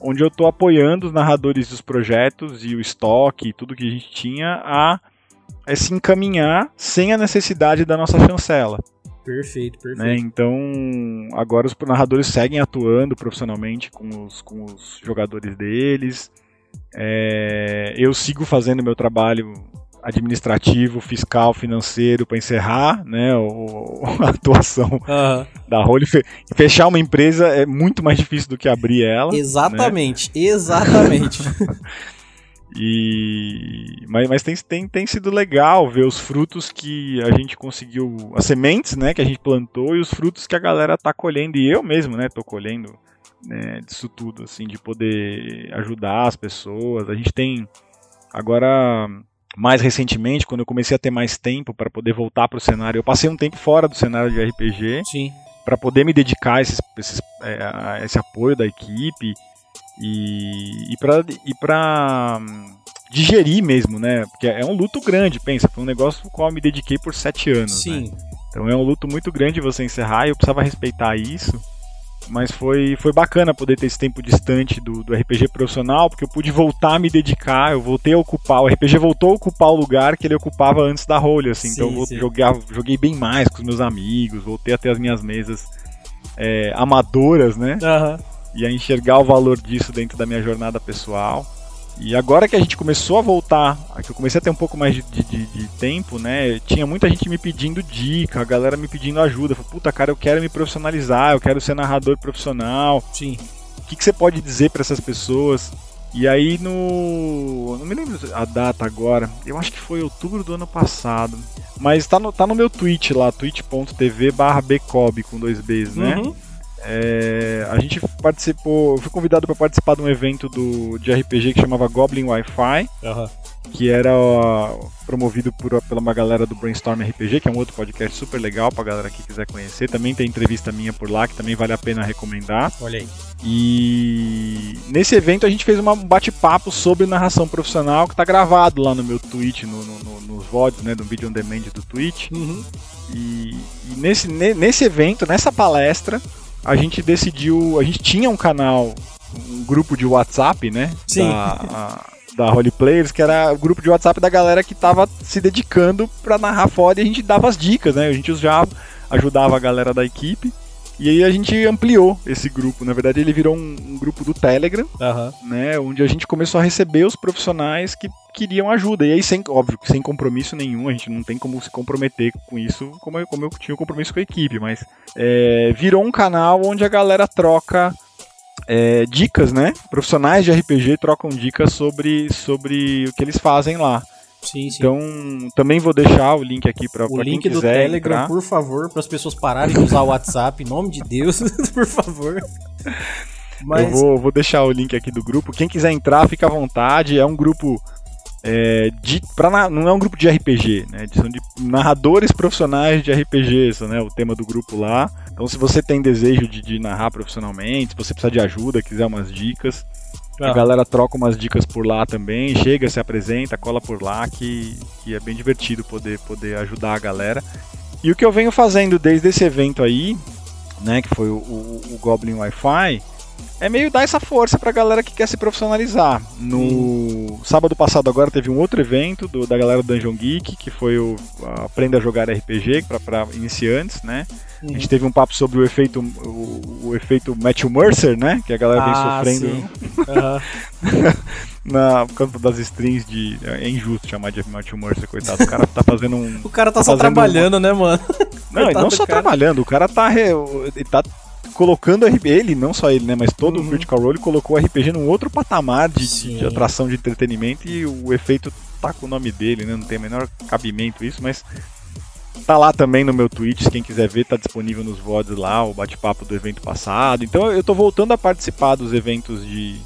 Onde eu estou apoiando os narradores dos projetos e o estoque e tudo que a gente tinha a, a se encaminhar sem a necessidade da nossa chancela. Perfeito, perfeito. Né? Então, agora os narradores seguem atuando profissionalmente com os, com os jogadores deles. É, eu sigo fazendo meu trabalho administrativo, fiscal, financeiro para encerrar né, o, a atuação uhum. da Role. Fechar uma empresa é muito mais difícil do que abrir ela. Exatamente, né? exatamente. E mas, mas tem, tem, tem sido legal ver os frutos que a gente conseguiu, as sementes, né, que a gente plantou e os frutos que a galera tá colhendo e eu mesmo, né, tô colhendo né, disso tudo, assim, de poder ajudar as pessoas. A gente tem agora mais recentemente, quando eu comecei a ter mais tempo para poder voltar para o cenário, eu passei um tempo fora do cenário de RPG. Para poder me dedicar a, esses, esses, é, a esse apoio da equipe e, e para e pra hum, digerir mesmo, né? Porque é um luto grande, pensa, foi um negócio com qual eu me dediquei por sete anos. Sim. Né? Então é um luto muito grande você encerrar e eu precisava respeitar isso. Mas foi, foi bacana poder ter esse tempo distante do, do RPG profissional, porque eu pude voltar a me dedicar, eu voltei a ocupar, o RPG voltou a ocupar o lugar que ele ocupava antes da role, assim. Sim, então eu joguei, joguei bem mais com os meus amigos, voltei a ter as minhas mesas é, amadoras, né? Uhum e a enxergar o valor disso dentro da minha jornada pessoal. E agora que a gente começou a voltar, que eu comecei a ter um pouco mais de, de, de, tempo, né? Tinha muita gente me pedindo dica, a galera me pedindo ajuda. Falei, puta, cara, eu quero me profissionalizar, eu quero ser narrador profissional. Sim. O que, que você pode dizer para essas pessoas? E aí no. Não me lembro a data agora. Eu acho que foi outubro do ano passado. Mas tá no, tá no meu tweet lá, twitch.tv barra bcob com dois Bs, né? Uhum. É, a gente participou, eu fui convidado para participar de um evento do, de RPG que chamava Goblin Wi-Fi, uhum. que era promovido por, pela uma galera do Brainstorm RPG, que é um outro podcast super legal pra galera que quiser conhecer. Também tem entrevista minha por lá, que também vale a pena recomendar. Olha aí. E nesse evento a gente fez um bate-papo sobre narração profissional que tá gravado lá no meu Twitch, no, no, no, nos VODs, né, do vídeo on demand do Twitch. Uhum. E, e nesse, nesse evento, nessa palestra, a gente decidiu. A gente tinha um canal, um grupo de WhatsApp, né? Sim. Da, a, da Holy Players, que era o grupo de WhatsApp da galera que tava se dedicando para narrar foda e a gente dava as dicas, né? A gente já ajudava a galera da equipe. E aí a gente ampliou esse grupo. Na verdade, ele virou um, um grupo do Telegram, uhum. né? Onde a gente começou a receber os profissionais que queriam ajuda. E aí, sem, óbvio, sem compromisso nenhum, a gente não tem como se comprometer com isso, como eu, como eu tinha um compromisso com a equipe, mas é, virou um canal onde a galera troca é, dicas, né? Profissionais de RPG trocam dicas sobre, sobre o que eles fazem lá. Sim, sim. Então, também vou deixar o link aqui para. O link do Telegram, entrar. por favor, para as pessoas pararem de usar o WhatsApp, em nome de Deus, por favor. Mas... Eu vou, vou deixar o link aqui do grupo. Quem quiser entrar, fica à vontade. É um grupo é, de, pra, não é um grupo de RPG, né? São de narradores profissionais de RPG, isso, né? O tema do grupo lá. Então, se você tem desejo de, de narrar profissionalmente, se você precisar de ajuda, quiser umas dicas, a galera troca umas dicas por lá também, chega, se apresenta, cola por lá, que, que é bem divertido poder, poder ajudar a galera. E o que eu venho fazendo desde esse evento aí, né, que foi o, o, o Goblin Wi-Fi, é meio dar essa força pra galera que quer se profissionalizar. No sábado passado agora teve um outro evento do, da galera do Dungeon Geek, que foi o Aprenda a Jogar RPG para iniciantes, né? Uhum. A gente teve um papo sobre o efeito o, o, efeito Matthew Mercer, né? Que a galera vem ah, sofrendo uhum. na por causa das strings de é injusto chamar de Matthew Mercer, coitado. O cara tá fazendo um O cara tá, tá só trabalhando, né, mano? Não, ele não só cara. trabalhando, o cara tá ele tá colocando ele, não só ele, né, mas todo uhum. o Critical Role colocou o RPG num outro patamar de, de, atração de entretenimento e o efeito tá com o nome dele, né? Não tem o menor cabimento isso, mas tá lá também no meu Twitch, quem quiser ver, tá disponível nos VODs lá, o bate-papo do evento passado. Então eu tô voltando a participar dos eventos de,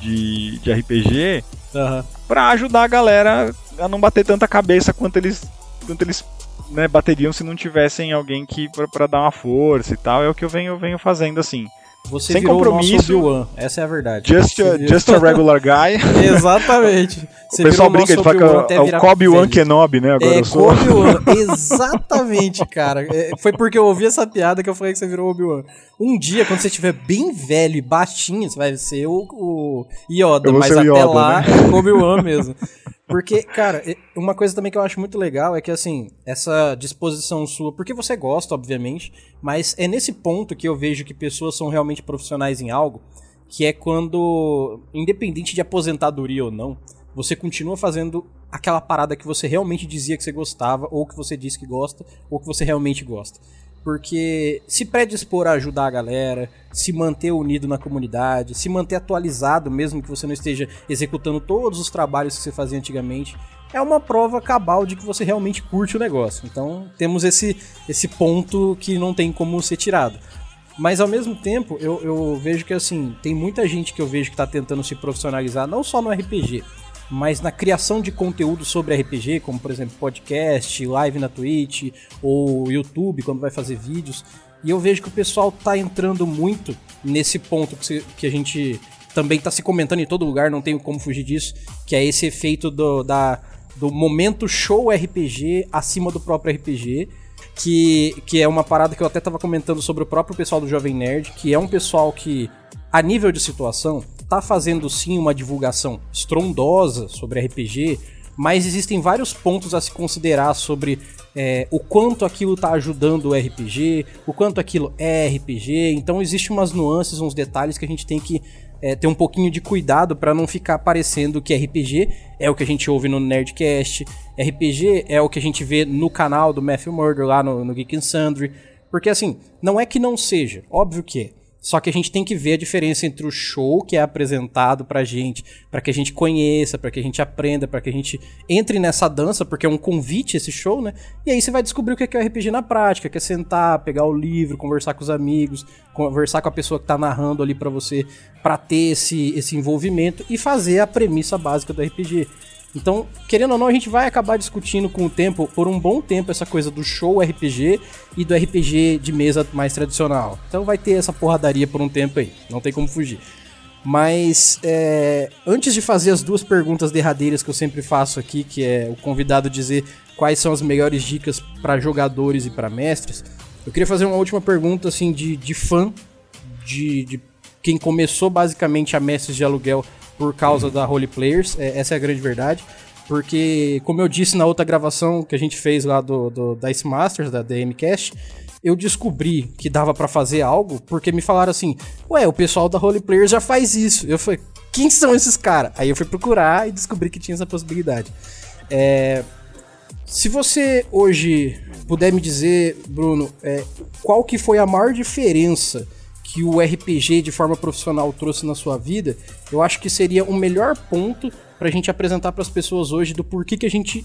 de, de RPG uhum. para ajudar a galera a não bater tanta cabeça quanto eles, quanto eles né, bateriam se não tivessem alguém que para dar uma força e tal. É o que eu venho, eu venho fazendo assim. Você Sem compromisso. O essa é a verdade. Just, a, just a regular guy. Exatamente. Você o pessoal brinca, de fala que é o Kobe-Wan Kenobi, né? Agora é, Kobe-Wan. Exatamente, cara. É, foi porque eu ouvi essa piada que eu falei que você virou Obi-Wan. Um dia, quando você estiver bem velho e baixinho, você vai ser o, o Yoda, mas até Yoda, lá né? é Kobe-Wan mesmo. Porque, cara, uma coisa também que eu acho muito legal é que, assim, essa disposição sua, porque você gosta, obviamente, mas é nesse ponto que eu vejo que pessoas são realmente profissionais em algo, que é quando, independente de aposentadoria ou não, você continua fazendo aquela parada que você realmente dizia que você gostava, ou que você disse que gosta, ou que você realmente gosta. Porque se predispor a ajudar a galera, se manter unido na comunidade, se manter atualizado, mesmo que você não esteja executando todos os trabalhos que você fazia antigamente, é uma prova cabal de que você realmente curte o negócio. Então temos esse, esse ponto que não tem como ser tirado. Mas ao mesmo tempo, eu, eu vejo que assim, tem muita gente que eu vejo que está tentando se profissionalizar, não só no RPG, mas na criação de conteúdo sobre RPG, como por exemplo podcast, live na Twitch ou YouTube, quando vai fazer vídeos. E eu vejo que o pessoal tá entrando muito nesse ponto que, que a gente também tá se comentando em todo lugar, não tenho como fugir disso, que é esse efeito do, da, do momento show RPG acima do próprio RPG. Que, que é uma parada que eu até tava comentando sobre o próprio pessoal do Jovem Nerd, que é um pessoal que, a nível de situação, tá fazendo sim uma divulgação estrondosa sobre RPG, mas existem vários pontos a se considerar sobre é, o quanto aquilo tá ajudando o RPG, o quanto aquilo é RPG. Então existe umas nuances, uns detalhes que a gente tem que é, ter um pouquinho de cuidado para não ficar parecendo que RPG é o que a gente ouve no Nerdcast, RPG é o que a gente vê no canal do Matthew Murder lá no, no Geek and Sundry. Porque assim, não é que não seja, óbvio que é. Só que a gente tem que ver a diferença entre o show que é apresentado pra gente, para que a gente conheça, para que a gente aprenda, para que a gente entre nessa dança, porque é um convite esse show, né? E aí você vai descobrir o que é o RPG na prática, que é sentar, pegar o livro, conversar com os amigos, conversar com a pessoa que tá narrando ali para você, para ter esse, esse envolvimento e fazer a premissa básica do RPG. Então, querendo ou não, a gente vai acabar discutindo com o tempo, por um bom tempo, essa coisa do show RPG e do RPG de mesa mais tradicional. Então vai ter essa porradaria por um tempo aí, não tem como fugir. Mas é, antes de fazer as duas perguntas derradeiras que eu sempre faço aqui, que é o convidado dizer quais são as melhores dicas para jogadores e para mestres, eu queria fazer uma última pergunta assim de, de fã, de, de quem começou basicamente a mestres de aluguel por causa da Holy Players, é, essa é a grande verdade. Porque, como eu disse na outra gravação que a gente fez lá do, do da Ice Masters, da DMCast, eu descobri que dava para fazer algo porque me falaram assim: "Ué, o pessoal da Role Players já faz isso". Eu falei: "Quem são esses caras?". Aí eu fui procurar e descobri que tinha essa possibilidade. É, se você hoje puder me dizer, Bruno, é, qual que foi a maior diferença que o RPG de forma profissional trouxe na sua vida, eu acho que seria o melhor ponto pra gente apresentar para as pessoas hoje do porquê que a gente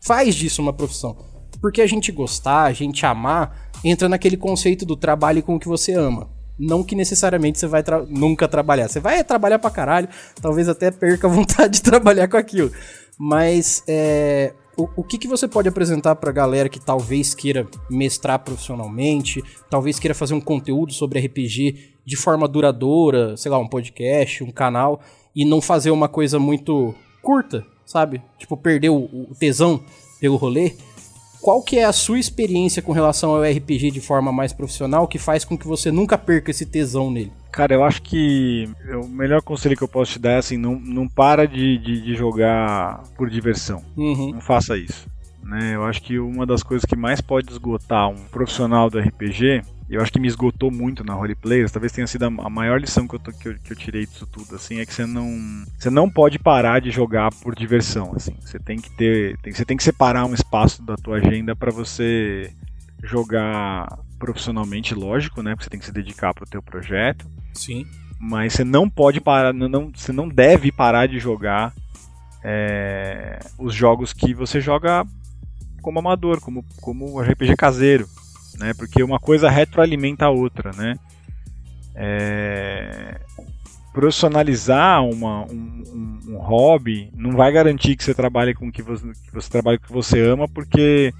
faz disso uma profissão. Porque a gente gostar, a gente amar, entra naquele conceito do trabalho com o que você ama. Não que necessariamente você vai tra nunca trabalhar. Você vai trabalhar pra caralho, talvez até perca a vontade de trabalhar com aquilo. Mas é, o, o que, que você pode apresentar pra galera que talvez queira mestrar profissionalmente, talvez queira fazer um conteúdo sobre RPG de forma duradoura, sei lá, um podcast, um canal, e não fazer uma coisa muito curta, sabe? Tipo, perder o, o tesão pelo rolê. Qual que é a sua experiência com relação ao RPG de forma mais profissional que faz com que você nunca perca esse tesão nele? Cara, eu acho que o melhor conselho que eu posso te dar é assim, não, não para de, de, de jogar por diversão. Uhum. Não faça isso. Né? Eu acho que uma das coisas que mais pode esgotar um profissional do RPG, eu acho que me esgotou muito na Roleplayers, talvez tenha sido a maior lição que eu, tô, que eu, que eu tirei disso tudo, assim, é que você não, você não pode parar de jogar por diversão, assim. Você tem que ter, tem, você tem que separar um espaço da tua agenda para você jogar profissionalmente, lógico, né? Porque você tem que se dedicar pro teu projeto. Sim. Mas você não pode parar, não, você não deve parar de jogar é, os jogos que você joga como amador, como, como RPG caseiro, né? Porque uma coisa retroalimenta a outra, né? É, profissionalizar uma, um, um, um, hobby não vai garantir que você trabalhe com que você, que você trabalhe com o que você ama, porque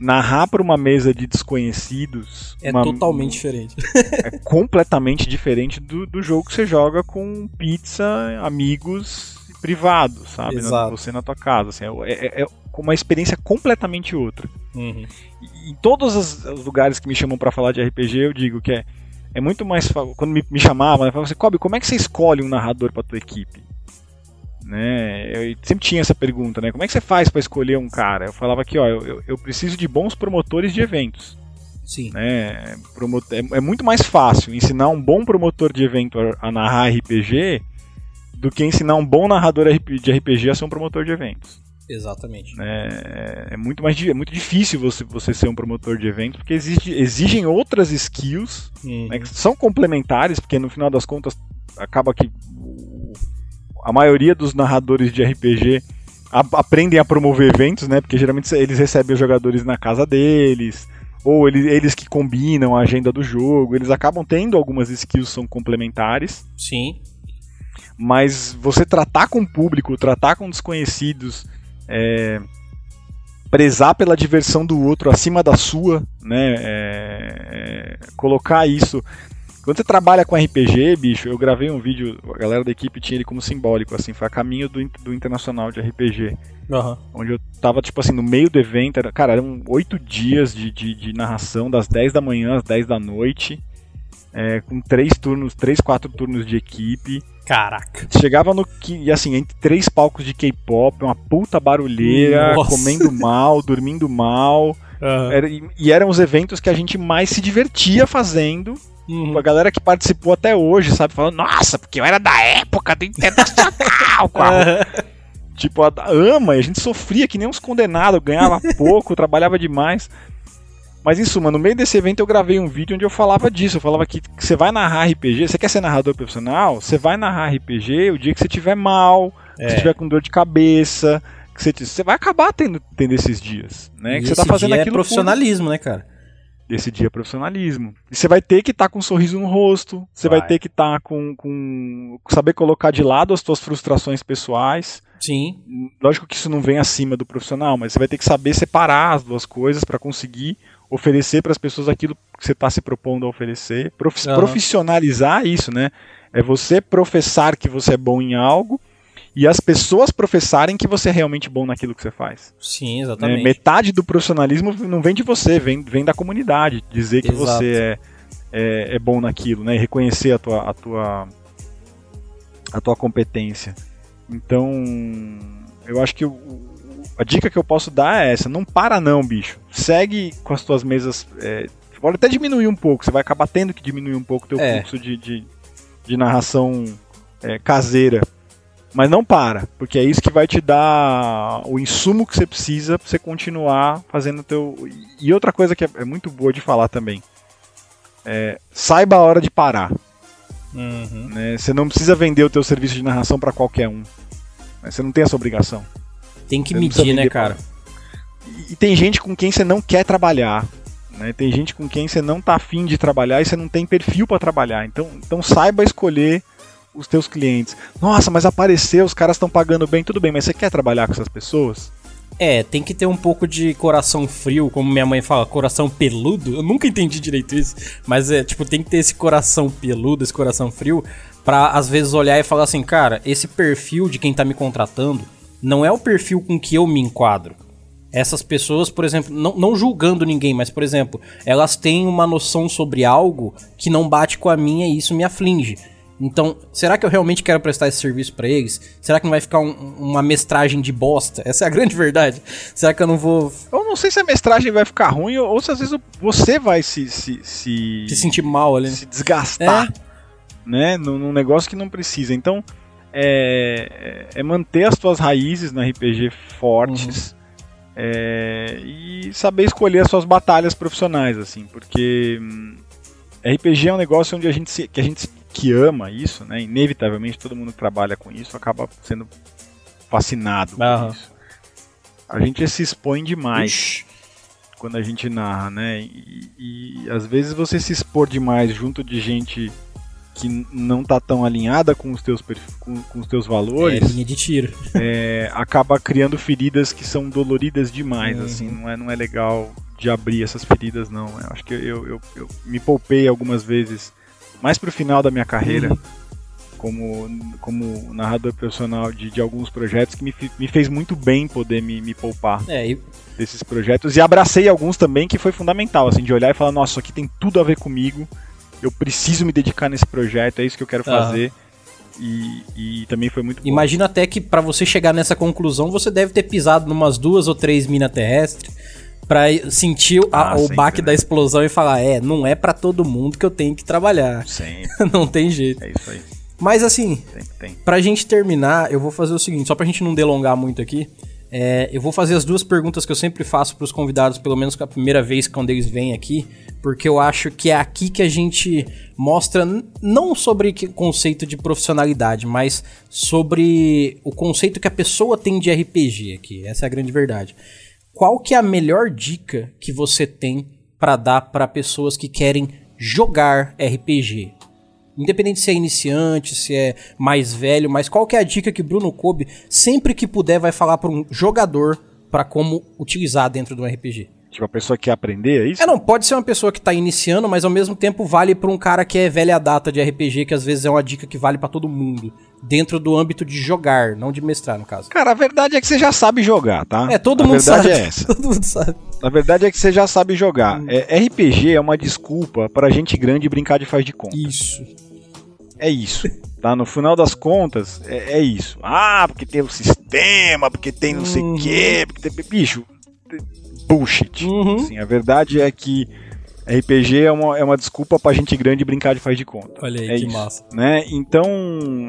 narrar para uma mesa de desconhecidos é uma, totalmente diferente. é completamente diferente do, do jogo que você joga com pizza, amigos privados, sabe? Exato. Você na tua casa. Assim, é, é, é uma experiência completamente outra. Uhum. E, em todos os, os lugares que me chamam para falar de RPG, eu digo que é, é muito mais. Quando me, me chamavam, eu falava assim: Kobe, como é que você escolhe um narrador para tua equipe? né? Eu sempre tinha essa pergunta, né? Como é que você faz para escolher um cara? Eu falava aqui, ó, eu, eu preciso de bons promotores de eventos. Sim. Né? É, é, muito mais fácil ensinar um bom promotor de evento a, a, narrar RPG do que ensinar um bom narrador de RPG a ser um promotor de eventos. Exatamente. É, é muito mais é muito difícil você, você ser um promotor de eventos porque exige, exigem outras skills uhum. né, que são complementares, porque no final das contas acaba que a maioria dos narradores de RPG a, aprendem a promover eventos, né? Porque geralmente eles recebem os jogadores na casa deles, ou eles, eles que combinam a agenda do jogo, eles acabam tendo algumas skills que são complementares. Sim. Mas você tratar com o público, tratar com desconhecidos, é, prezar pela diversão do outro acima da sua, né? É, é, colocar isso quando você trabalha com RPG, bicho, eu gravei um vídeo, a galera da equipe tinha ele como simbólico, assim, foi a caminho do, do internacional de RPG. Uhum. Onde eu tava, tipo assim, no meio do evento, era, cara, eram oito dias de, de, de, narração, das 10 da manhã às 10 da noite, é, com três turnos, três, quatro turnos de equipe. Caraca. Chegava no que, assim, entre três palcos de K-pop, uma puta barulheira, Nossa. comendo mal, dormindo mal. Uhum. Era, e, e eram os eventos que a gente mais se divertia fazendo. Uhum. A galera que participou até hoje, sabe? Falando, nossa, porque eu era da época do Internacional. tipo, a, ama, e a gente sofria que nem uns condenados, ganhava pouco, trabalhava demais. Mas em suma, no meio desse evento eu gravei um vídeo onde eu falava disso. Eu falava que, que você vai narrar RPG, você quer ser narrador profissional? Você vai narrar RPG o dia que você estiver mal, que É. você estiver com dor de cabeça. Que você, você vai acabar tendo, tendo esses dias. Né? E Que você tá esse fazendo dia é aquilo por- profissionalismo, né, cara? desse dia profissionalismo. E você vai ter que estar com um sorriso no rosto, você vai, Vai. ter que estar com, com. saber colocar de lado as suas frustrações pessoais. Sim. Lógico que isso não vem acima do profissional, mas você vai ter que saber separar as duas coisas para conseguir oferecer para as pessoas aquilo que você está se propondo a oferecer. Profi- Aham. Profissionalizar isso, né? É você professar que você é bom em algo e as pessoas professarem que você é realmente bom naquilo que você faz. Sim, né? exatamente. Metade do profissionalismo não vem de você, vem, vem da comunidade. Dizer que Exato. você é, é, é bom naquilo, né? E reconhecer a tua, a tua, a tua competência. Então, eu acho que o- a dica que eu posso dar é essa: não para não, bicho. Segue com as tuas mesas, é, pode até diminuir um pouco, você vai acabar tendo que diminuir um pouco o teu É. fluxo de, de, de narração é, caseira. Mas não para, porque é isso que vai te dar o insumo que você precisa pra você continuar fazendo o teu. E outra coisa que é, é muito boa de falar também. É, saiba a hora de parar. Uhum. né? Você não precisa vender o teu serviço de narração pra qualquer um. Né? Você não tem essa obrigação. Tem que Você medir, né, cara? E, e tem gente com quem você não quer trabalhar. Né? Tem gente com quem você não tá afim de trabalhar e você não tem perfil pra trabalhar. Então, então saiba escolher os teus clientes. Nossa, mas apareceu, os caras estão pagando bem, tudo bem, mas você quer trabalhar com essas pessoas? É, tem que ter um pouco de coração frio, como minha mãe fala, coração peludo. Eu nunca entendi direito isso, mas é, tipo, tem que ter esse coração peludo, esse coração frio, pra às vezes olhar e falar assim, cara, esse perfil de quem tá me contratando não é o perfil com que eu me enquadro. Essas pessoas, por exemplo, não, não julgando ninguém, mas, por exemplo, elas têm uma noção sobre algo que não bate com a minha e isso me aflige. Então, será que eu realmente quero prestar esse serviço pra eles? Será que não vai ficar um- uma mestragem de bosta? Essa é a grande verdade. Será que eu não vou Eu não sei se a mestragem vai ficar ruim ou, se às vezes você vai se, se, se, se sentir mal ali? né? se desgastar né, num, negócio que não precisa. Então, é, é manter as tuas raízes no RPG fortes é, e saber escolher as suas batalhas profissionais, assim, porque hum, RPG é um negócio onde a gente se- que a gente que ama isso, né, inevitavelmente todo mundo que trabalha com isso acaba sendo fascinado Aham. por isso. A gente se expõe demais Ixi. quando a gente narra, né? E, e às vezes você se expor demais junto de gente que não tá tão alinhada com os teus, com, com os teus É valores, linha de tiro. é, acaba criando feridas que são doloridas demais, Uhum. assim, não é, não é legal de abrir essas feridas, não. Eu acho que eu, eu, eu me poupei algumas vezes, mais pro final da minha carreira, Uhum. como, como narrador profissional de, de alguns projetos, que me, me fez muito bem poder me, me poupar É, e desses projetos e abracei alguns também que foi fundamental, assim, de olhar e falar, nossa, isso aqui tem tudo a ver comigo, eu preciso me dedicar nesse projeto, é isso que eu quero Aham. fazer. E, e também foi muito bom. imagino até que pra você chegar nessa conclusão, você deve ter pisado numas duas ou três minas terrestres pra sentir a- Ah, o sempre, baque né? da explosão e falar, é, não é pra todo mundo que eu tenho que trabalhar. Sempre, não tem jeito. é isso aí, Mas assim, sempre tem. Pra gente terminar, eu vou fazer o seguinte, só pra gente não delongar muito aqui, é, eu vou fazer as duas perguntas que eu sempre faço pros convidados, pelo menos a primeira vez quando eles vêm aqui, porque eu acho que é aqui que a gente mostra não sobre que conceito de profissionalidade, mas sobre o conceito que a pessoa tem de RPG aqui. Essa é a grande verdade. Qual que é a melhor dica que você tem pra dar pra pessoas que querem jogar RPG? Independente se é iniciante, se é mais velho, mas qual que é a dica que Bruno Kobe, sempre que puder, vai falar para um jogador pra como utilizar dentro do RPG? Tipo, a pessoa quer aprender, é isso? É, não, pode ser uma pessoa que tá iniciando, mas ao mesmo tempo vale pra um cara que é velha data de RPG, que às vezes é uma dica que vale pra todo mundo, dentro do âmbito de jogar, não de mestrar, no caso. Cara, a verdade é que você já sabe jogar, tá? É, todo a mundo verdade sabe. é essa. Todo mundo sabe. A verdade é que você já sabe jogar. Hum. É, RPG é uma desculpa pra gente grande brincar de faz de conta. Isso. É isso. Tá? No final das contas, é, é isso. Ah, porque tem o sistema, porque tem não sei o Uhum. quê, porque tem. Bicho, bullshit. Uhum. Assim, a verdade é que RPG é uma, é uma desculpa pra gente grande brincar de faz de conta. Olha aí, É que isso. massa. Né? Então,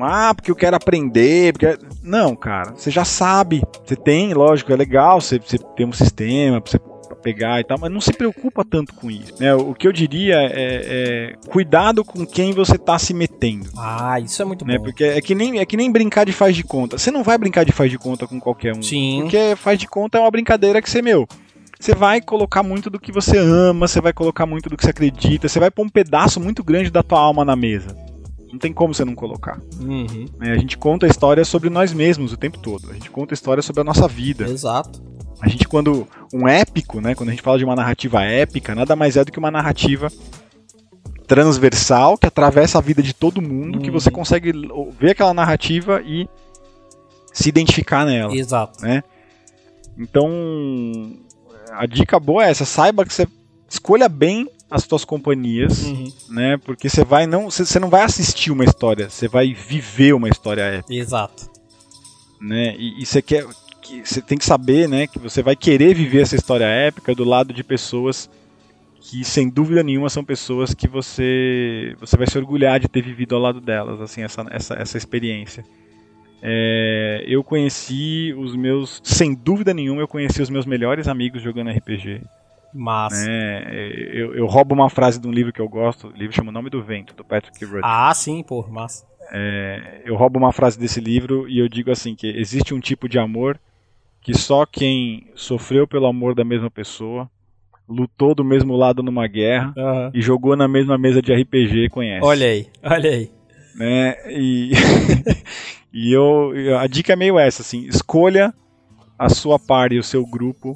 ah, porque eu quero aprender. Porque... Não, cara, você já sabe. Você tem, lógico, é legal você, você ter um sistema pra você pegar e tal, mas não se preocupa tanto com isso. Né? O que eu diria é, é cuidado com quem você tá se metendo. Ah, isso é muito Né? bom. Porque é que, nem, é que nem brincar de faz de conta. Você não vai brincar de faz de conta com qualquer um. Sim. Porque faz de conta é uma brincadeira que você, meu, você vai colocar muito do que você ama, você vai colocar muito do que você acredita, você vai pôr um pedaço muito grande da tua alma na mesa. Não tem como você não colocar. Uhum. né? A gente conta a história sobre nós mesmos o tempo todo. A gente conta a história sobre a nossa vida. Exato. A gente, quando. Um épico, né? Quando a gente fala de uma narrativa épica, nada mais é do que uma narrativa transversal que atravessa a vida de todo mundo, que Uhum. você consegue l- ver aquela narrativa e se identificar nela. Exato. Então, a dica boa é essa: saiba que você escolha bem as suas companhias, Uhum. né? Porque você vai não, você você não vai assistir uma história, você vai viver uma história épica, Exato. né? E, e você quer, que- você tem que saber, né, que você vai querer viver essa história épica do lado de pessoas que sem dúvida nenhuma são pessoas que você você vai se orgulhar de ter vivido ao lado delas, assim, essa, essa, essa experiência. É, eu conheci os meus, sem dúvida nenhuma, eu conheci os meus melhores amigos jogando RPG. Mas. Né? Eu, eu, roubo uma frase de um livro que eu gosto, o livro chama O Nome do Vento, do Patrick Rudd. Ah, sim, pô, mas. É, eu roubo uma frase desse livro e eu digo assim que existe um tipo de amor que só quem sofreu pelo amor da mesma pessoa lutou do mesmo lado numa guerra uhum. e jogou na mesma mesa de RPG conhece. Olha aí, olha aí. Né? E, e eu, a dica é meio essa, assim, escolha a sua par e o seu grupo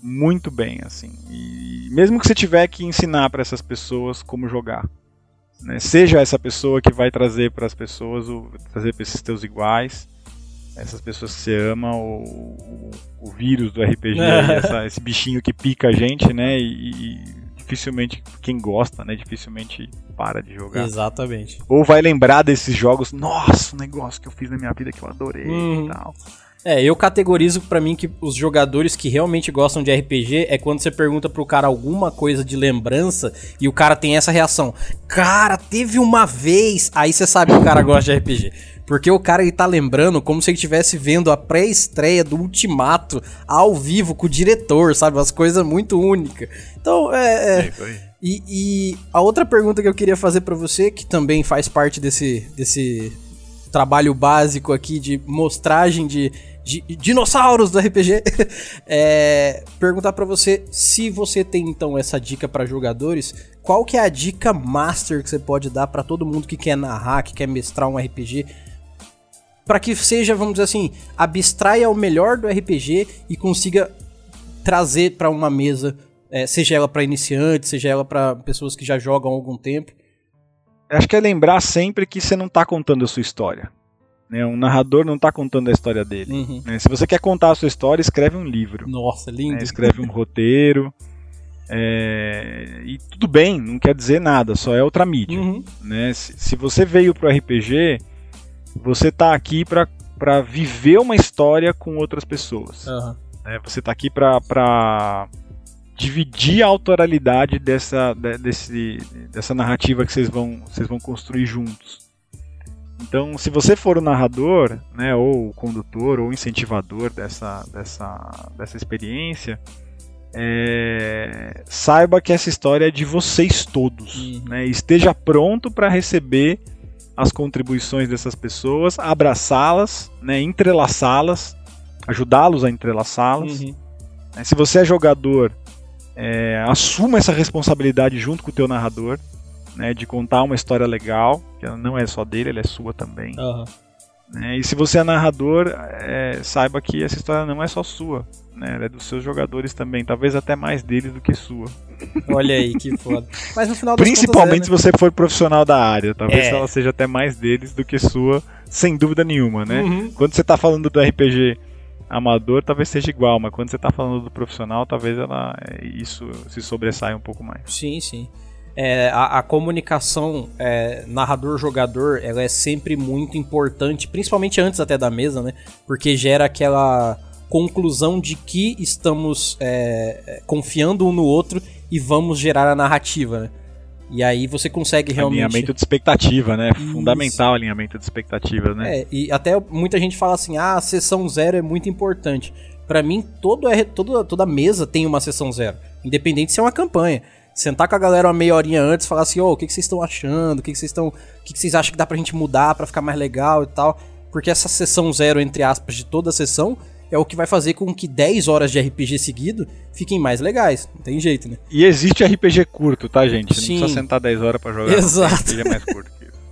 muito bem, assim. E mesmo que você tiver que ensinar para essas pessoas como jogar, né? seja essa pessoa que vai trazer para as pessoas, o, trazer para esses teus iguais, essas pessoas que você ama, o, o vírus do RPG, essa, esse bichinho que pica a gente, né? E, e, dificilmente quem gosta, né? Dificilmente para de jogar. Exatamente. Ou vai lembrar desses jogos, nossa, o negócio que eu fiz na minha vida que eu adorei uhum. e tal. É, eu categorizo para mim que os jogadores que realmente gostam de RPG é quando você pergunta pro cara alguma coisa de lembrança e o cara tem essa reação. Cara, teve uma vez. Aí você sabe que o cara gosta de RPG. Porque o cara ele tá lembrando como se ele estivesse vendo a pré-estreia do Ultimato ao vivo com o diretor, sabe? Umas coisas muito únicas. Então, é. é... E, e, a outra pergunta que eu queria fazer para você, que também faz parte desse, desse trabalho básico aqui de mostragem de, de dinossauros do RPG, é perguntar para você se você tem então essa dica para jogadores, qual que é a dica master que você pode dar para todo mundo que quer narrar, que quer mestrar um RPG? Para que seja, vamos dizer assim, abstraia o melhor do RPG e consiga trazer para uma mesa, é, seja ela para iniciantes, seja ela para pessoas que já jogam há algum tempo. Acho que é lembrar sempre que você não está contando a sua história. Né? Um narrador não está contando a história dele. Uhum. Né? Se você quer contar a sua história, escreve um livro. Nossa, lindo. Né? Escreve um roteiro. É... E tudo bem, não quer dizer nada, só é outra mídia. Uhum. Né? Se, se você veio pro RPG você tá aqui para viver uma história com outras pessoas. Uhum. É, você tá aqui para dividir a autoralidade dessa, de, desse, dessa narrativa que vocês vão, vocês vão construir juntos. Então, se você for o narrador, né, ou o condutor, ou o incentivador dessa, dessa, dessa experiência, é, saiba que essa história é de vocês todos. Uhum. Né, esteja pronto para receber as contribuições dessas pessoas, abraçá-las, né, entrelaçá-las, ajudá-los a entrelaçá-las. Uhum. É, se você é jogador, é, assuma essa responsabilidade junto com o teu narrador, né, de contar uma história legal, que não é só dele, ela é sua também. Uhum. Né, e se você é narrador, é, saiba que essa história não é só sua, né, ela é dos seus jogadores também, talvez até mais deles do que sua. Olha aí, que foda. Mas no final Principalmente contas, é, né? se você for profissional da área. Talvez é. ela seja até mais deles do que sua, sem dúvida nenhuma, né? Uhum. Quando você está falando do RPG amador, talvez seja igual, mas quando você está falando do profissional, talvez ela é, isso se sobressaia um pouco mais. Sim, sim. É, a, a, comunicação é, narrador-jogador ela é sempre muito importante, principalmente antes até da mesa, né? Porque gera aquela conclusão de que estamos é, confiando um no outro e vamos gerar a narrativa, né? E aí você consegue realmente. Alinhamento de expectativa, né? Isso. Fundamental alinhamento de expectativa, né? É, e até muita gente fala assim: ah, a sessão zero é muito importante. Para mim, todo, toda, toda mesa tem uma sessão zero. Independente se é uma campanha. Sentar com a galera uma meia horinha antes e falar assim: ô, oh, o que, que vocês estão achando? O que, que vocês estão. O que, que vocês acham que dá pra gente mudar para ficar mais legal e tal. Porque essa sessão zero, entre aspas, de toda a sessão, é o que vai fazer com que 10 horas de RPG seguido fiquem mais legais. Não tem jeito, né? E existe RPG curto, tá, gente? Sim. Não precisa sentar 10 horas para jogar. Exato. RPG é mais curto que isso.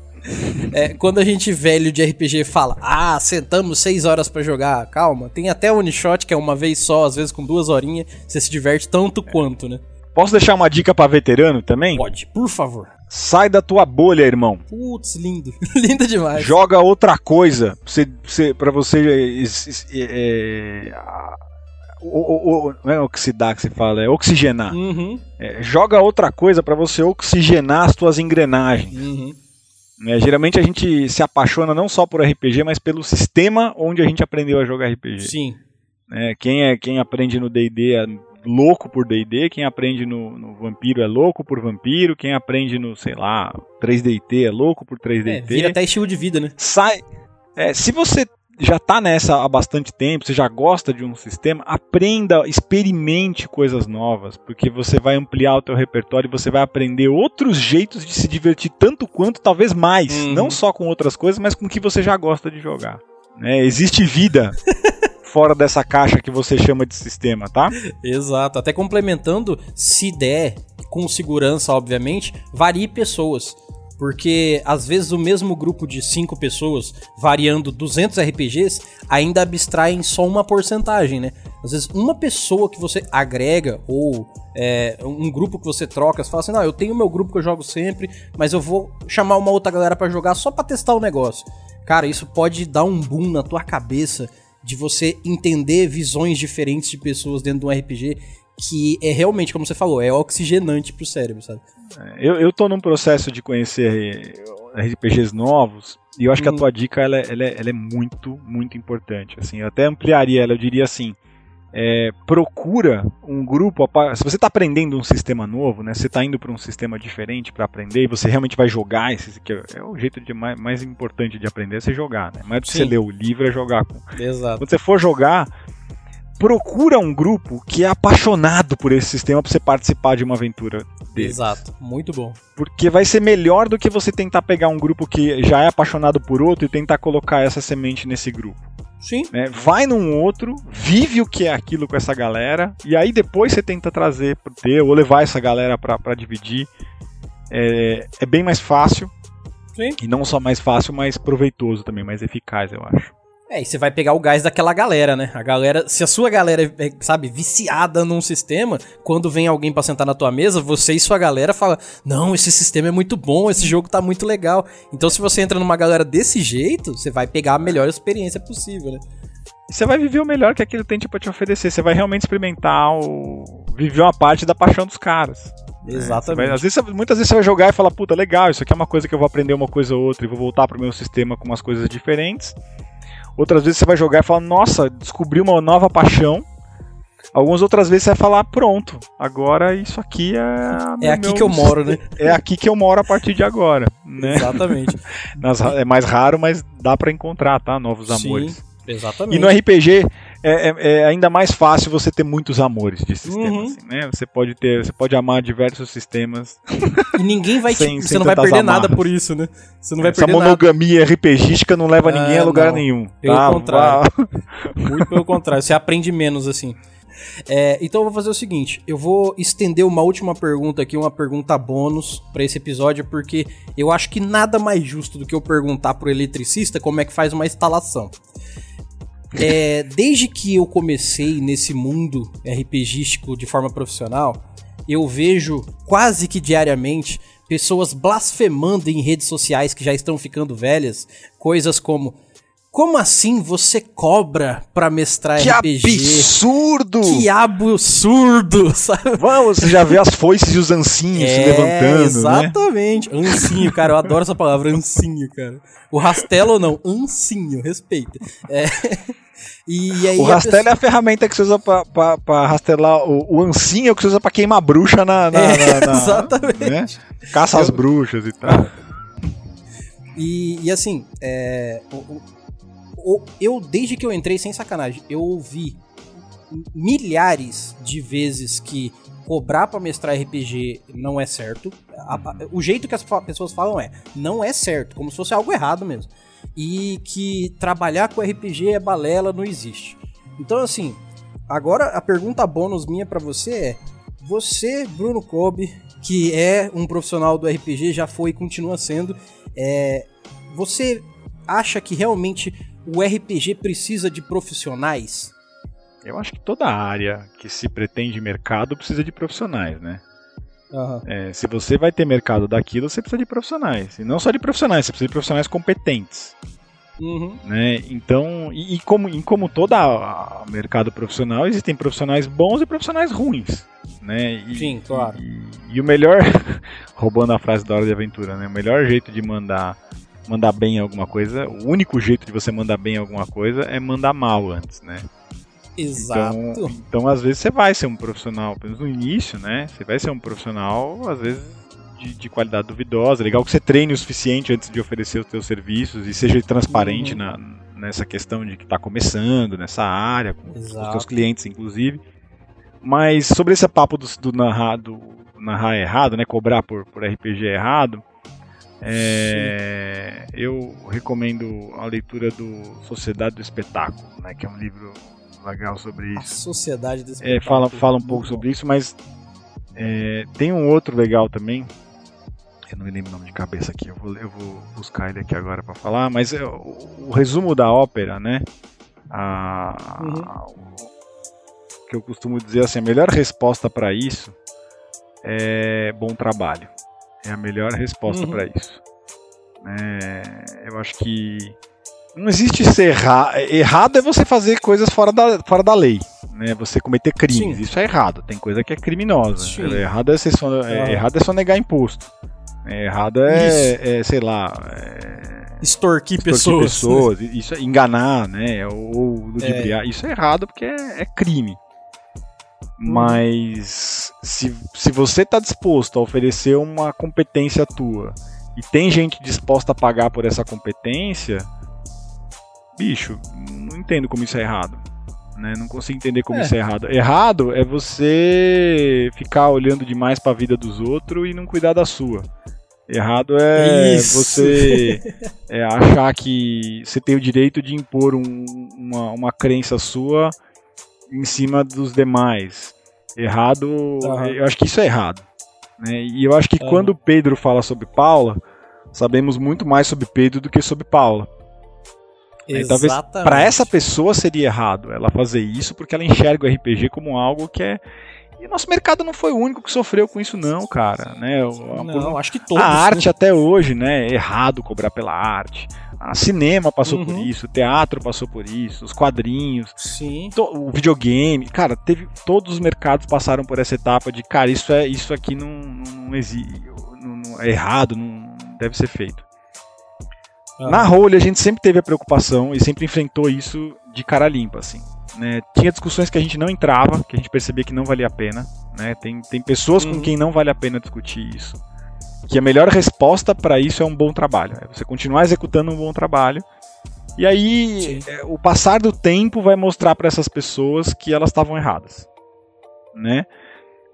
É, quando a gente velho de RPG fala, ah, sentamos 6 horas para jogar, calma. Tem até one shot que é uma vez só, às vezes com duas horinhas, você se diverte tanto é. quanto, né? Posso deixar uma dica para veterano também? Pode, por favor. Sai da tua bolha, irmão. Putz, lindo. lindo demais. Joga outra coisa pra você, é, é, o, o, não é oxidar que se fala, é oxigenar. Uhum. É, joga outra coisa para você oxigenar as tuas engrenagens. Uhum. É, geralmente a gente se apaixona não só por RPG, mas pelo sistema onde a gente aprendeu a jogar RPG. Sim. É, quem, é, quem aprende no D&D há louco por D&D, quem aprende no, no, Vampiro é louco por Vampiro, quem aprende no, sei lá, 3D&T é louco por 3D&T. É, vira até estilo de vida, né? Sai... É, se você já está nessa há bastante tempo, você já gosta de um sistema, aprenda, experimente coisas novas, porque você vai ampliar o teu repertório e você vai aprender outros jeitos de se divertir tanto quanto, talvez mais, uhum. não só com outras coisas, mas com o que você já gosta de jogar. Né? Existe vida fora dessa caixa que você chama de sistema, tá? Exato. Até complementando, se der, com segurança, obviamente, varie pessoas. Porque às vezes o mesmo grupo de cinco pessoas, variando 200 RPGs, ainda abstraem só uma porcentagem, né? Às vezes uma pessoa que você agrega ou é, um grupo que você troca, você fala assim, não, eu tenho meu grupo que eu jogo sempre, mas eu vou chamar uma outra galera para jogar só para testar o negócio. Cara, isso pode dar um boom na tua cabeça de você entender visões diferentes de pessoas dentro de um RPG que é realmente, como você falou, é oxigenante pro cérebro, sabe? É, eu, eu tô num processo de conhecer RPGs novos e eu acho hum. que a hum. tua dica ela, é, ela, é, ela é muito, muito importante. Assim, eu até ampliaria ela, eu diria assim. É, procura um grupo. Se você está aprendendo um sistema novo, né, você está indo para um sistema diferente para aprender e você realmente vai jogar, esse, que é o jeito de mais, mais importante de aprender é você jogar. Né? Mais do que você ler o livro é jogar. Com... Exato. Quando você for jogar, procura um grupo que é apaixonado por esse sistema para você participar de uma aventura deles. Exato, muito bom. Porque vai ser melhor do que você tentar pegar um grupo que já é apaixonado por outro e tentar colocar essa semente nesse grupo. Sim. Né? Vai num outro, vive o que é aquilo com essa galera, e aí depois você tenta trazer pro teu, ou levar essa galera para dividir. É, é bem mais fácil. Sim. E não só mais fácil, mas proveitoso também, mais eficaz, eu acho. É, e você vai pegar o gás daquela galera, né? A galera, se a sua galera é, sabe, viciada num sistema, quando vem alguém para sentar na tua mesa, você e sua galera fala: "Não, esse sistema é muito bom, esse jogo tá muito legal". Então, se você entra numa galera desse jeito, você vai pegar a melhor experiência possível, né? Você vai viver o melhor que aquilo tem para te oferecer. Você vai realmente experimentar o viver uma parte da paixão dos caras. É, Exatamente. Vai, às vezes, muitas vezes você vai jogar e falar, puta, legal, isso aqui é uma coisa que eu vou aprender uma coisa ou outra e vou voltar pro meu sistema com umas coisas diferentes. Outras vezes você vai jogar e falar, nossa, descobri uma nova paixão. Algumas outras vezes você vai falar, pronto, agora isso aqui é. É aqui meu... que eu moro, né? É aqui que eu moro a partir de agora. Né? Exatamente. É mais raro, mas dá para encontrar, tá? Novos Sim. amores. Exatamente. E no RPG é, é, é, ainda mais fácil você ter muitos amores de sistema, uhum. assim, né? Você pode ter, você pode amar diversos sistemas. E ninguém vai sem, te, sem você não vai perder amarras. nada por isso, né? Você não vai Essa monogamia nada. RPGística não leva ninguém a lugar não. nenhum. Pelo tá? contrário. Muito pelo contrário, você aprende menos assim. É, então eu vou fazer o seguinte: eu vou estender uma última pergunta aqui, uma pergunta bônus para esse episódio, porque eu acho que nada mais justo do que eu perguntar pro eletricista como é que faz uma instalação. É, desde que eu comecei nesse mundo RPGístico de forma profissional, eu vejo quase que diariamente pessoas blasfemando em redes sociais que já estão ficando velhas, coisas como como assim você cobra pra mestrar que RPG? Que absurdo! Que absurdo, sabe? Vamos, você já vê as foices e os ancinhos é, se levantando, né? Exatamente. Né? Ancinho, cara, eu adoro essa palavra, ancinho, cara. O rastelo ou não, ancinho, respeita. É... O rastelo pessoa... é a ferramenta que você usa pra, pra, pra rastelar. O, o ancinho é o que você usa pra queimar bruxa na. na, é, na, na exatamente. Né? Caça às bruxas e tal. E, e assim, é, o, o, eu, desde que eu entrei, sem sacanagem, eu ouvi milhares de vezes que cobrar para mestrar RPG não é certo. O jeito que as pessoas falam é, não é certo, como se fosse algo errado mesmo e que trabalhar com RPG é balela, não existe. Então, assim, agora a pergunta bônus minha para você é: você, Bruno Kobe, que é um profissional do RPG, já foi e continua sendo, é, você acha que realmente o RPG precisa de profissionais? Eu acho que toda área que se pretende mercado precisa de profissionais, né? Uhum. É, se você vai ter mercado daquilo, você precisa de profissionais. E não só de profissionais, você precisa de profissionais competentes. Uhum. Né? Então, e, e como, em como todo mercado profissional, existem profissionais bons e profissionais ruins. Né? E, Sim, claro. E, e, o melhor, roubando a frase da Hora de Aventura, né? o melhor jeito de mandar mandar bem alguma coisa, o único jeito de você mandar bem alguma coisa é mandar mal antes, né? Exato. Então, então, às vezes, você vai ser um profissional, pelo menos no início, né? Você vai ser um profissional, às vezes, de, de qualidade duvidosa. É legal que você treine o suficiente antes de oferecer os seus serviços e seja transparente uhum. na, nessa questão de que está começando, nessa área, com Exato. os seus clientes, inclusive. Mas sobre esse papo do, do narrar, do narrar errado, né? Cobrar por, por RPG errado. É, eu recomendo a leitura do Sociedade do Espetáculo, né, que é um livro legal sobre isso. A Sociedade do Espetáculo. É, fala, fala um pouco sobre isso, mas é, tem um outro legal também. Eu não me lembro o nome de cabeça aqui, eu vou, eu vou buscar ele aqui agora para falar. Mas é, o, o, resumo da ópera, né? A, uhum. o, que eu costumo dizer assim, a melhor resposta para isso é bom trabalho. É a melhor resposta uhum. para isso. É, eu acho que não existe ser erra... errado é você fazer coisas fora da, fora da lei, né? Você cometer crimes, Sim. isso é errado. Tem coisa que é criminosa. Sim. Errado é, só, é, errado é só negar imposto. É, errado é, é sei lá, é, extorquir, extorquir pessoas, pessoas isso é enganar, né? Ou ludibriar. É. Isso é errado porque é, é crime. Mas se, se você está disposto a oferecer uma competência tua e tem gente disposta a pagar por essa competência, bicho, não entendo como isso é errado. Né? Não consigo entender como é. isso é errado. Errado é você ficar olhando demais para a vida dos outros e não cuidar da sua. Errado é isso. você é, achar que você tem o direito de impor um, uma, uma crença sua em cima dos demais. Errado, uhum. eu acho que isso é errado. Né? E eu acho que uhum. quando Pedro fala sobre Paula, sabemos muito mais sobre Pedro do que sobre Paula. É, talvez para essa pessoa seria errado ela fazer isso porque ela enxerga o RPG como algo que é e nosso mercado não foi o único que sofreu com isso, não, cara. Né? Não, acho que todos. A arte até hoje, né? É errado cobrar pela arte. Cinema passou uhum. por isso, o teatro passou por isso, os quadrinhos, Sim. o videogame. Cara, teve todos os mercados passaram por essa etapa de, cara, isso é isso aqui não, não existe, não, não, é errado, não deve ser feito. Ah. Na Role a gente sempre teve a preocupação e sempre enfrentou isso de cara limpa, assim. Né? Tinha discussões que a gente não entrava, que a gente percebia que não valia a pena. Né? Tem, tem pessoas uhum. com quem não vale a pena discutir isso. Que a melhor resposta para isso é um bom trabalho. É você continuar executando um bom trabalho. E aí, é, o passar do tempo vai mostrar para essas pessoas que elas estavam erradas. Né?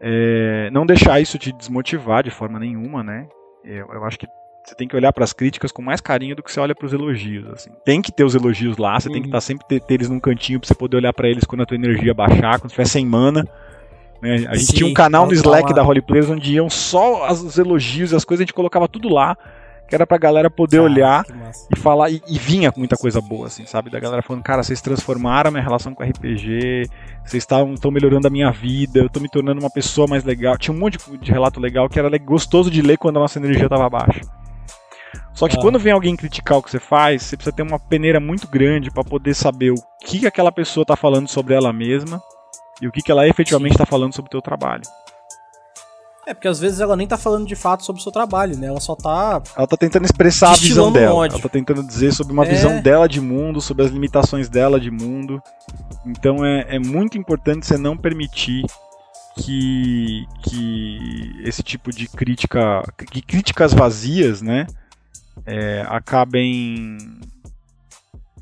É, não deixar isso te desmotivar de forma nenhuma, né? Eu, eu acho que você tem que olhar para as críticas com mais carinho do que você olha para os elogios. Assim. Tem que ter os elogios lá, você uhum. tem que estar uhum. tá sempre ter, ter, eles num cantinho para você poder olhar para eles quando a tua energia baixar, quando estiver sem mana. Né? A gente Sim, tinha um canal no Slack da Holy Players onde iam só os elogios e as coisas, a gente colocava tudo lá, que era pra galera poder ah, olhar e falar, e, e, vinha muita coisa boa, assim, sabe? Da galera falando, cara, vocês transformaram a minha relação com RPG, vocês estão melhorando a minha vida, eu tô me tornando uma pessoa mais legal. Tinha um monte de, de relato legal que era gostoso de ler quando a nossa energia tava baixa. Só que ah. quando vem alguém criticar o que você faz, você precisa ter uma peneira muito grande para poder saber o que aquela pessoa está falando sobre ela mesma e o que ela efetivamente está falando sobre o teu trabalho. É, porque às vezes ela nem tá falando de fato sobre o seu trabalho, né? Ela só tá. Ela tá tentando expressar a visão dela. Ódio. Ela tá tentando dizer sobre uma é... visão dela de mundo, sobre as limitações dela de mundo. Então é, é muito importante você não permitir que, que esse tipo de crítica. que críticas vazias, né? é, acabem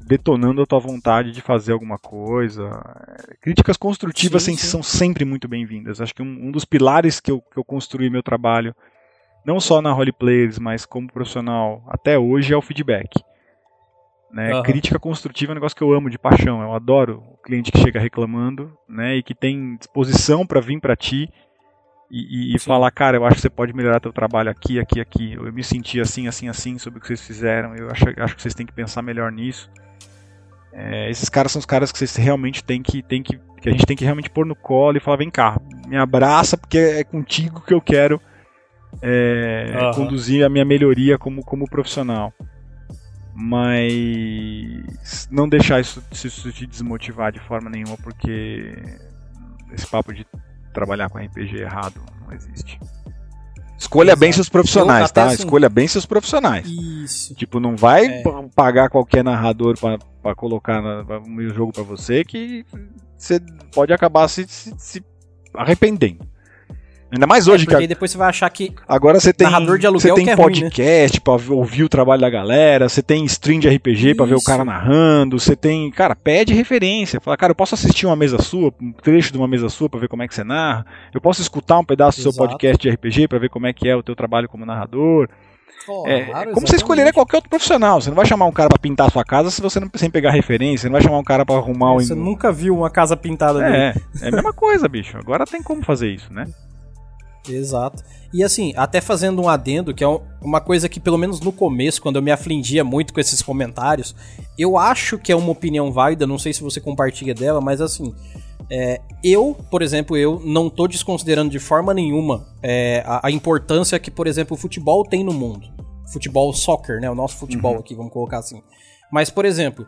detonando a tua vontade de fazer alguma coisa. Críticas construtivas sim, sim. são sempre muito bem-vindas. Acho que um, um, dos pilares que eu, que eu construí meu trabalho, não só na Players, mas como profissional até hoje, é o feedback. Né? Uhum. Crítica construtiva é um negócio que eu amo de paixão. Eu adoro o cliente que chega reclamando né, e que tem disposição para vir para ti e, e, falar, cara, eu acho que você pode melhorar teu trabalho aqui, aqui, aqui. Eu me senti assim, assim, assim sobre o que vocês fizeram. Eu acho, acho que vocês têm que pensar melhor nisso. É, esses caras são os caras que vocês realmente têm que, têm que, que a gente tem que realmente pôr no colo e falar, vem cá, me abraça porque é contigo que eu quero é, uhum. conduzir a minha melhoria como, como profissional. Mas não deixar isso, isso te desmotivar de forma nenhuma, porque esse papo de trabalhar com RPG errado não existe. Escolha Exato. bem seus profissionais, tá? Assim, Escolha bem seus profissionais. Isso. Tipo, não vai é. pagar qualquer narrador para colocar no jogo para você que você pode acabar se, se, se arrependendo. Ainda mais hoje, é, porque que depois você vai achar que agora você tem narrador de aluguel você tem podcast ruim, né? para ouvir o trabalho da galera, você tem stream de RPG para ver o cara narrando, você tem, cara, pede referência, fala, cara, eu posso assistir uma mesa sua, um trecho de uma mesa sua para ver como é que você narra, eu posso escutar um pedaço Exato. do seu podcast de RPG para ver como é que é o teu trabalho como narrador. Oh, é, claro, como você escolheria qualquer outro profissional. Você não vai chamar um cara para pintar a sua casa se você não sem pegar referência. Você não vai chamar um cara para arrumar o. Você nunca viu uma casa pintada é, dele. É a mesma coisa, bicho. Agora tem como fazer isso, né? Exato. E assim, até fazendo um adendo, que é uma coisa que, pelo menos no começo, quando eu me afligia muito com esses comentários, eu acho que é uma opinião válida, não sei se você compartilha dela, mas assim, é, eu, por exemplo, eu não tô desconsiderando de forma nenhuma é, a, a, importância que, por exemplo, o futebol tem no mundo. Futebol soccer, né? O nosso futebol uhum. aqui, vamos colocar assim. Mas, por exemplo,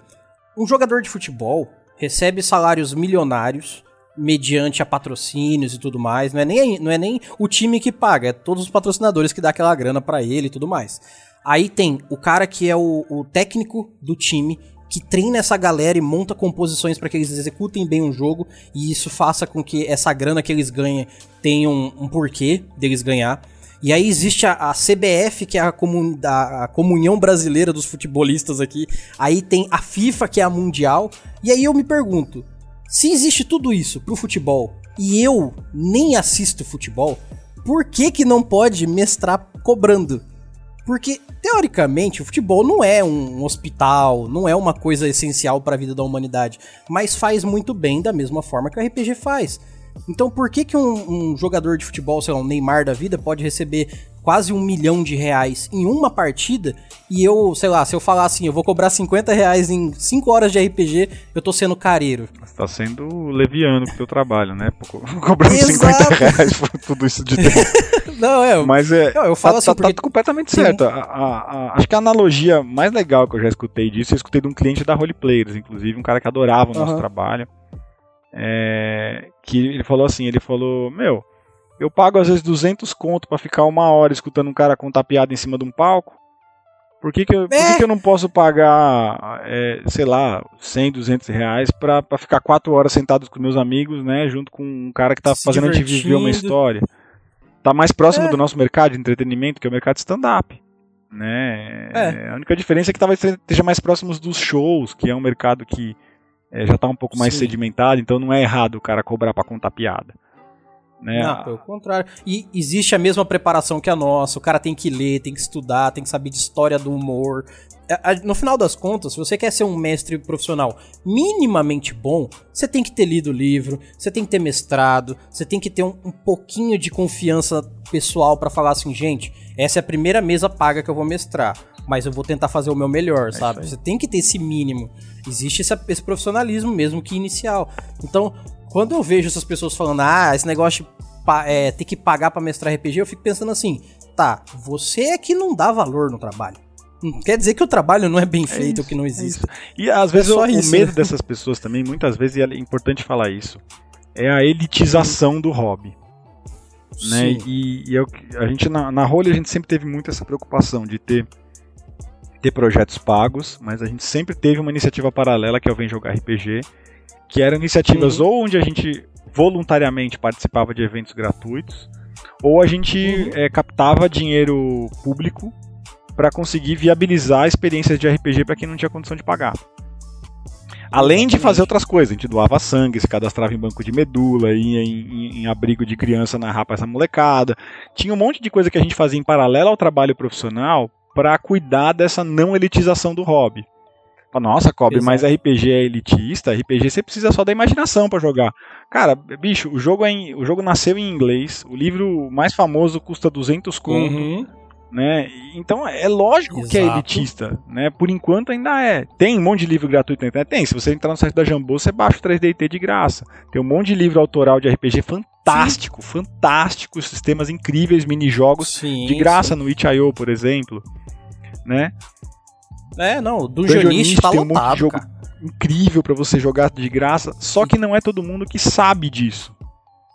um jogador de futebol recebe salários milionários mediante a patrocínios e tudo mais. Não é nem, não é nem o time que paga, é todos os patrocinadores que dá aquela grana para ele e tudo mais. Aí tem o cara que é o, o técnico do time, que treina essa galera e monta composições para que eles executem bem o jogo e isso faça com que essa grana que eles ganhem tenha um, um porquê deles ganhar. E aí existe a, a CBF, que é a, comun, a, a, comunhão brasileira dos futebolistas aqui. Aí tem a FIFA, que é a mundial. E aí eu me pergunto, se existe tudo isso pro futebol e eu nem assisto futebol, por que que não pode mestrar cobrando? Porque, teoricamente, o futebol não é um hospital, não é uma coisa essencial para a vida da humanidade, mas faz muito bem da mesma forma que o RPG faz. Então, por que, que um, um jogador de futebol, sei lá, um Neymar da vida, pode receber quase um milhão de reais em uma partida e eu, sei lá, se eu falar assim, eu vou cobrar 50 reais em 5 horas de RPG, eu tô sendo careiro. Você tá sendo leviano pro teu trabalho, né? Cobrando Exato. 50 reais por tudo isso de tempo. Não, é. Mas é. Não, eu falo tá, assim, tá, tá porque... tá completamente certo. A, a, a, acho que a analogia mais legal que eu já escutei disso, eu escutei de um cliente da Roleplayers, inclusive, um cara que adorava o nosso uhum. trabalho. É, que ele falou assim, ele falou, meu, eu pago às vezes 200 conto para ficar uma hora escutando um cara contar piada em cima de um palco. Por que, que, eu, por que, é. que eu não posso pagar, é, sei lá, 100, 200 reais pra, pra ficar 4 horas sentados com meus amigos, né? Junto com um cara que tá Se fazendo a gente viver uma história. Tá mais próximo é. do nosso mercado de entretenimento, que é o mercado stand-up. Né? É. A única diferença é que talvez esteja mais próximos dos shows, que é um mercado que é, já tá um pouco mais Sim. sedimentado, então não é errado o cara cobrar pra contar piada. Né? Não, pelo contrário. E existe a mesma preparação que a nossa. O cara tem que ler, tem que estudar, tem que saber de história do humor. No final das contas, se você quer ser um mestre profissional minimamente bom, você tem que ter lido o livro, você tem que ter mestrado, você tem que ter um, um pouquinho de confiança pessoal para falar assim, gente, essa é a primeira mesa paga que eu vou mestrar, mas eu vou tentar fazer o meu melhor, é sabe? Você tem que ter esse mínimo. Existe esse, esse profissionalismo mesmo que inicial. Então, quando eu vejo essas pessoas falando, ah, esse negócio de é, ter que pagar para mestrar RPG, eu fico pensando assim, tá, você é que não dá valor no trabalho. Não quer dizer que o trabalho não é bem é feito é ou que não é existe. É e às vezes é o, isso, o, medo né? dessas pessoas também, muitas vezes, e é importante falar isso, é a elitização do hobby. Né? E, e a gente na, na Role a gente sempre teve muito essa preocupação de ter ter projetos pagos, mas a gente sempre teve uma iniciativa paralela que é o Vem Jogar RPG, que eram iniciativas uhum. ou onde a gente voluntariamente participava de eventos gratuitos, ou a gente uhum. é, captava dinheiro público para conseguir viabilizar experiências de RPG para quem não tinha condição de pagar. Além de fazer outras coisas, a gente doava sangue, se cadastrava em banco de medula, ia em, em, em abrigo de criança narrar para essa molecada. Tinha um monte de coisa que a gente fazia em paralelo ao trabalho profissional para cuidar dessa não elitização do hobby. Nossa, Cobre, mas RPG é elitista? RPG você precisa só da imaginação para jogar. Cara, bicho, o jogo, é em, o jogo nasceu em inglês, o livro mais famoso custa 200 conto. Uhum. Né? Então é lógico Exato. que é elitista, né? Por enquanto ainda é. Tem um monte de livro gratuito na internet? Tem. Se você entrar no site da Jambô, você baixa o 3DT de graça. Tem um monte de livro autoral de RPG fantástico, Sim. fantástico, sistemas incríveis, mini-jogos de graça sim. no itch.io, por exemplo, né? É, não, do Dungeonist tá tem um lotado, monte de jogo cara. incrível para você jogar de graça, só que não é todo mundo que sabe disso.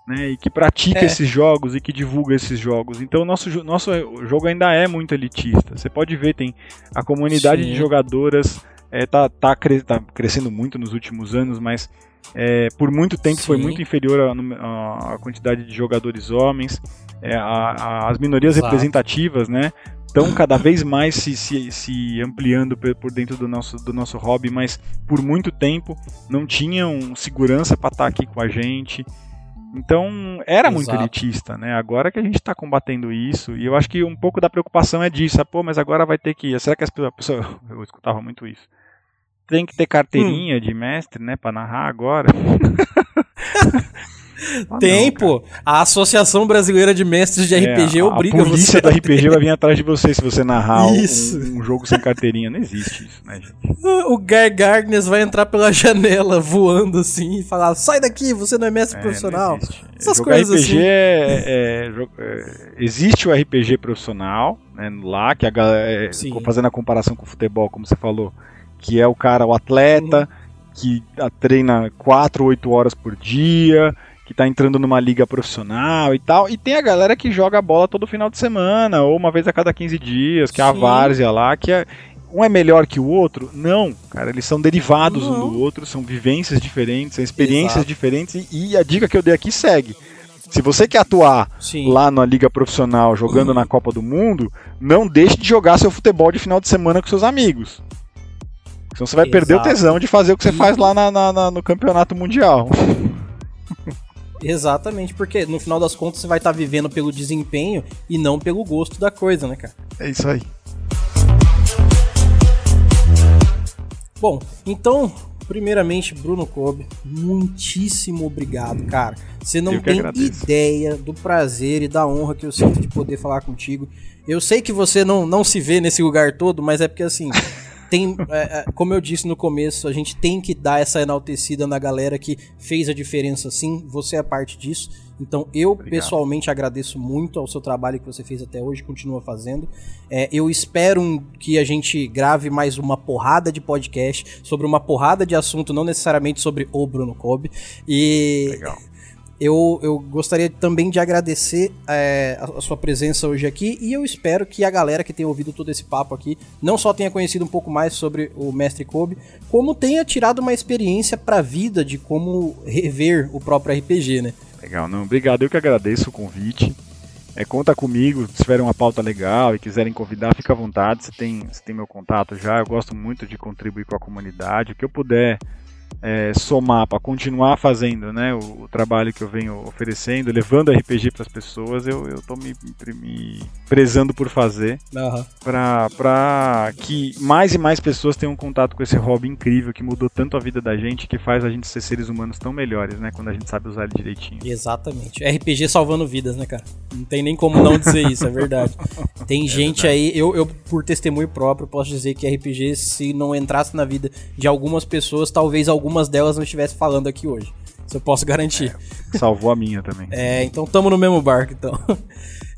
Né, e que pratica é. esses jogos e que divulga esses jogos. Então o nosso, nosso jogo ainda é muito elitista. Você pode ver, tem a comunidade Sim. de jogadoras é, tá, tá, cre tá, crescendo muito nos últimos anos, mas é, por muito tempo Sim. foi muito inferior à, quantidade de jogadores homens. É, a, a, as minorias Exato. representativas, né? estão cada vez mais se, se, se ampliando por dentro do nosso, do nosso hobby, mas por muito tempo não tinham segurança para estar tá aqui com a gente. Então era Exato. muito elitista, né? Agora que a gente está combatendo isso, e eu acho que um pouco da preocupação é disso, ah, pô, mas agora vai ter que. Será que as pessoas. Eu escutava muito isso. Tem que ter carteirinha hum. de mestre, né, para narrar agora. Ah, Tem, não, pô. A Associação Brasileira de Mestres de RPG é, obriga você. A polícia da RPG vai vir atrás de você se você narrar um, um, jogo sem carteirinha. Não existe isso, né, gente? O Gar Gardner vai entrar pela janela voando assim e falar: sai daqui, você não é mestre é, profissional. Essas Jogar coisas RPG assim. É, é, é, existe o RPG profissional, né, lá, que a galera. É, fazendo a comparação com o futebol, como você falou, que é o cara, o atleta. Uhum. Que treina 4, 8 horas por dia, que tá entrando numa liga profissional e tal. E tem a galera que joga bola todo final de semana, ou uma vez a cada 15 dias, que é a várzea lá, que é. Um é melhor que o outro? Não, cara, eles são derivados Não. um do outro, são vivências diferentes, são experiências Exato. diferentes, e, e a dica que eu dei aqui segue. Se você quer atuar Sim. lá na liga profissional jogando uhum. na Copa do Mundo, não deixe de jogar seu futebol de final de semana com seus amigos. Senão você vai Exato. perder o tesão de fazer o que você faz lá na, na, na, no campeonato mundial. Exatamente, porque no final das contas você vai estar tá vivendo pelo desempenho e não pelo gosto da coisa, né, cara? É isso aí. Bom, então, primeiramente, Bruno Kobe, muitíssimo obrigado, cara. Você não tem agradeço. ideia do prazer e da honra que eu sinto de poder falar contigo. Eu sei que você não, não se vê nesse lugar todo, mas é porque assim. tem, é, é, como eu disse no começo, a gente tem que dar essa enaltecida na galera que fez a diferença sim, você é parte disso. Então eu Obrigado. pessoalmente agradeço muito ao seu trabalho que você fez até hoje, continua fazendo. É, eu espero que a gente grave mais uma porrada de podcast sobre uma porrada de assunto, não necessariamente sobre o Bruno Kobe. E Legal eu, eu gostaria também de agradecer é, a, sua presença hoje aqui e eu espero que a galera que tenha ouvido todo esse papo aqui não só tenha conhecido um pouco mais sobre o Mestre Kobe, como tenha tirado uma experiência para a vida de como rever o próprio RPG, né? Legal, não, obrigado, eu que agradeço o convite. É, conta comigo, se tiverem uma pauta legal e quiserem convidar, fica à vontade, você tem, você tem meu contato já, eu gosto muito de contribuir com a comunidade, o que eu puder é, somar para continuar fazendo né, o, o, trabalho que eu venho oferecendo, levando RPG para as pessoas, eu, eu tô me, me prezando por fazer uhum. para que mais e mais pessoas tenham contato com esse hobby incrível que mudou tanto a vida da gente, que faz a gente ser seres humanos tão melhores, né, quando a gente sabe usar ele direitinho. Exatamente. RPG salvando vidas, né, cara? Não tem nem como não dizer isso, é verdade. Tem é gente verdade. aí, eu, eu por testemunho próprio posso dizer que RPG se não entrasse na vida de algumas pessoas, talvez algumas algumas delas não estivesse falando aqui hoje. Isso eu posso garantir. É, salvou a minha também. é, então tamo no mesmo barco, então.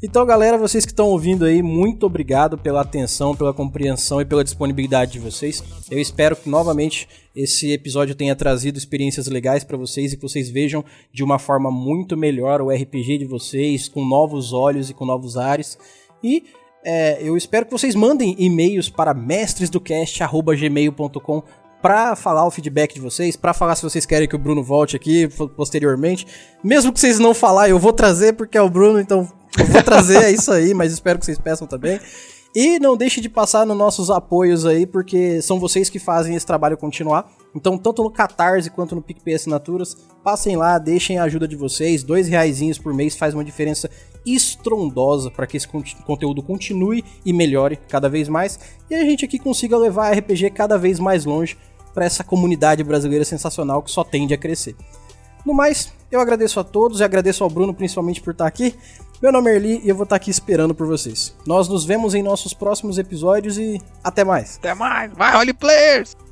Então, galera, vocês que estão ouvindo aí, muito obrigado pela atenção, pela compreensão e pela disponibilidade de vocês. Eu espero que novamente esse episódio tenha trazido experiências legais para vocês e que vocês vejam de uma forma muito melhor o RPG de vocês, com novos olhos e com novos ares. E é, eu espero que vocês mandem e-mails para mestresdocast.gmail.com para falar o feedback de vocês, para falar se vocês querem que o Bruno volte aqui posteriormente. Mesmo que vocês não falar, eu vou trazer porque é o Bruno, então eu vou trazer, é isso aí, mas espero que vocês peçam também. E não deixe de passar nos nossos apoios aí, porque são vocês que fazem esse trabalho continuar. Então, tanto no Catarse quanto no PicPay Assinaturas, passem lá, deixem a ajuda de vocês. Dois reais por mês faz uma diferença estrondosa para que esse conteúdo continue e melhore cada vez mais. E a gente aqui consiga levar a RPG cada vez mais longe para essa comunidade brasileira sensacional que só tende a crescer. No mais, eu agradeço a todos e agradeço ao Bruno principalmente por estar aqui. Meu nome é Erli e eu vou estar aqui esperando por vocês. Nós nos vemos em nossos próximos episódios e até mais. Até mais, vai, Holy Players!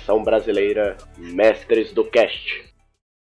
Versão brasileira Mestres do Cast.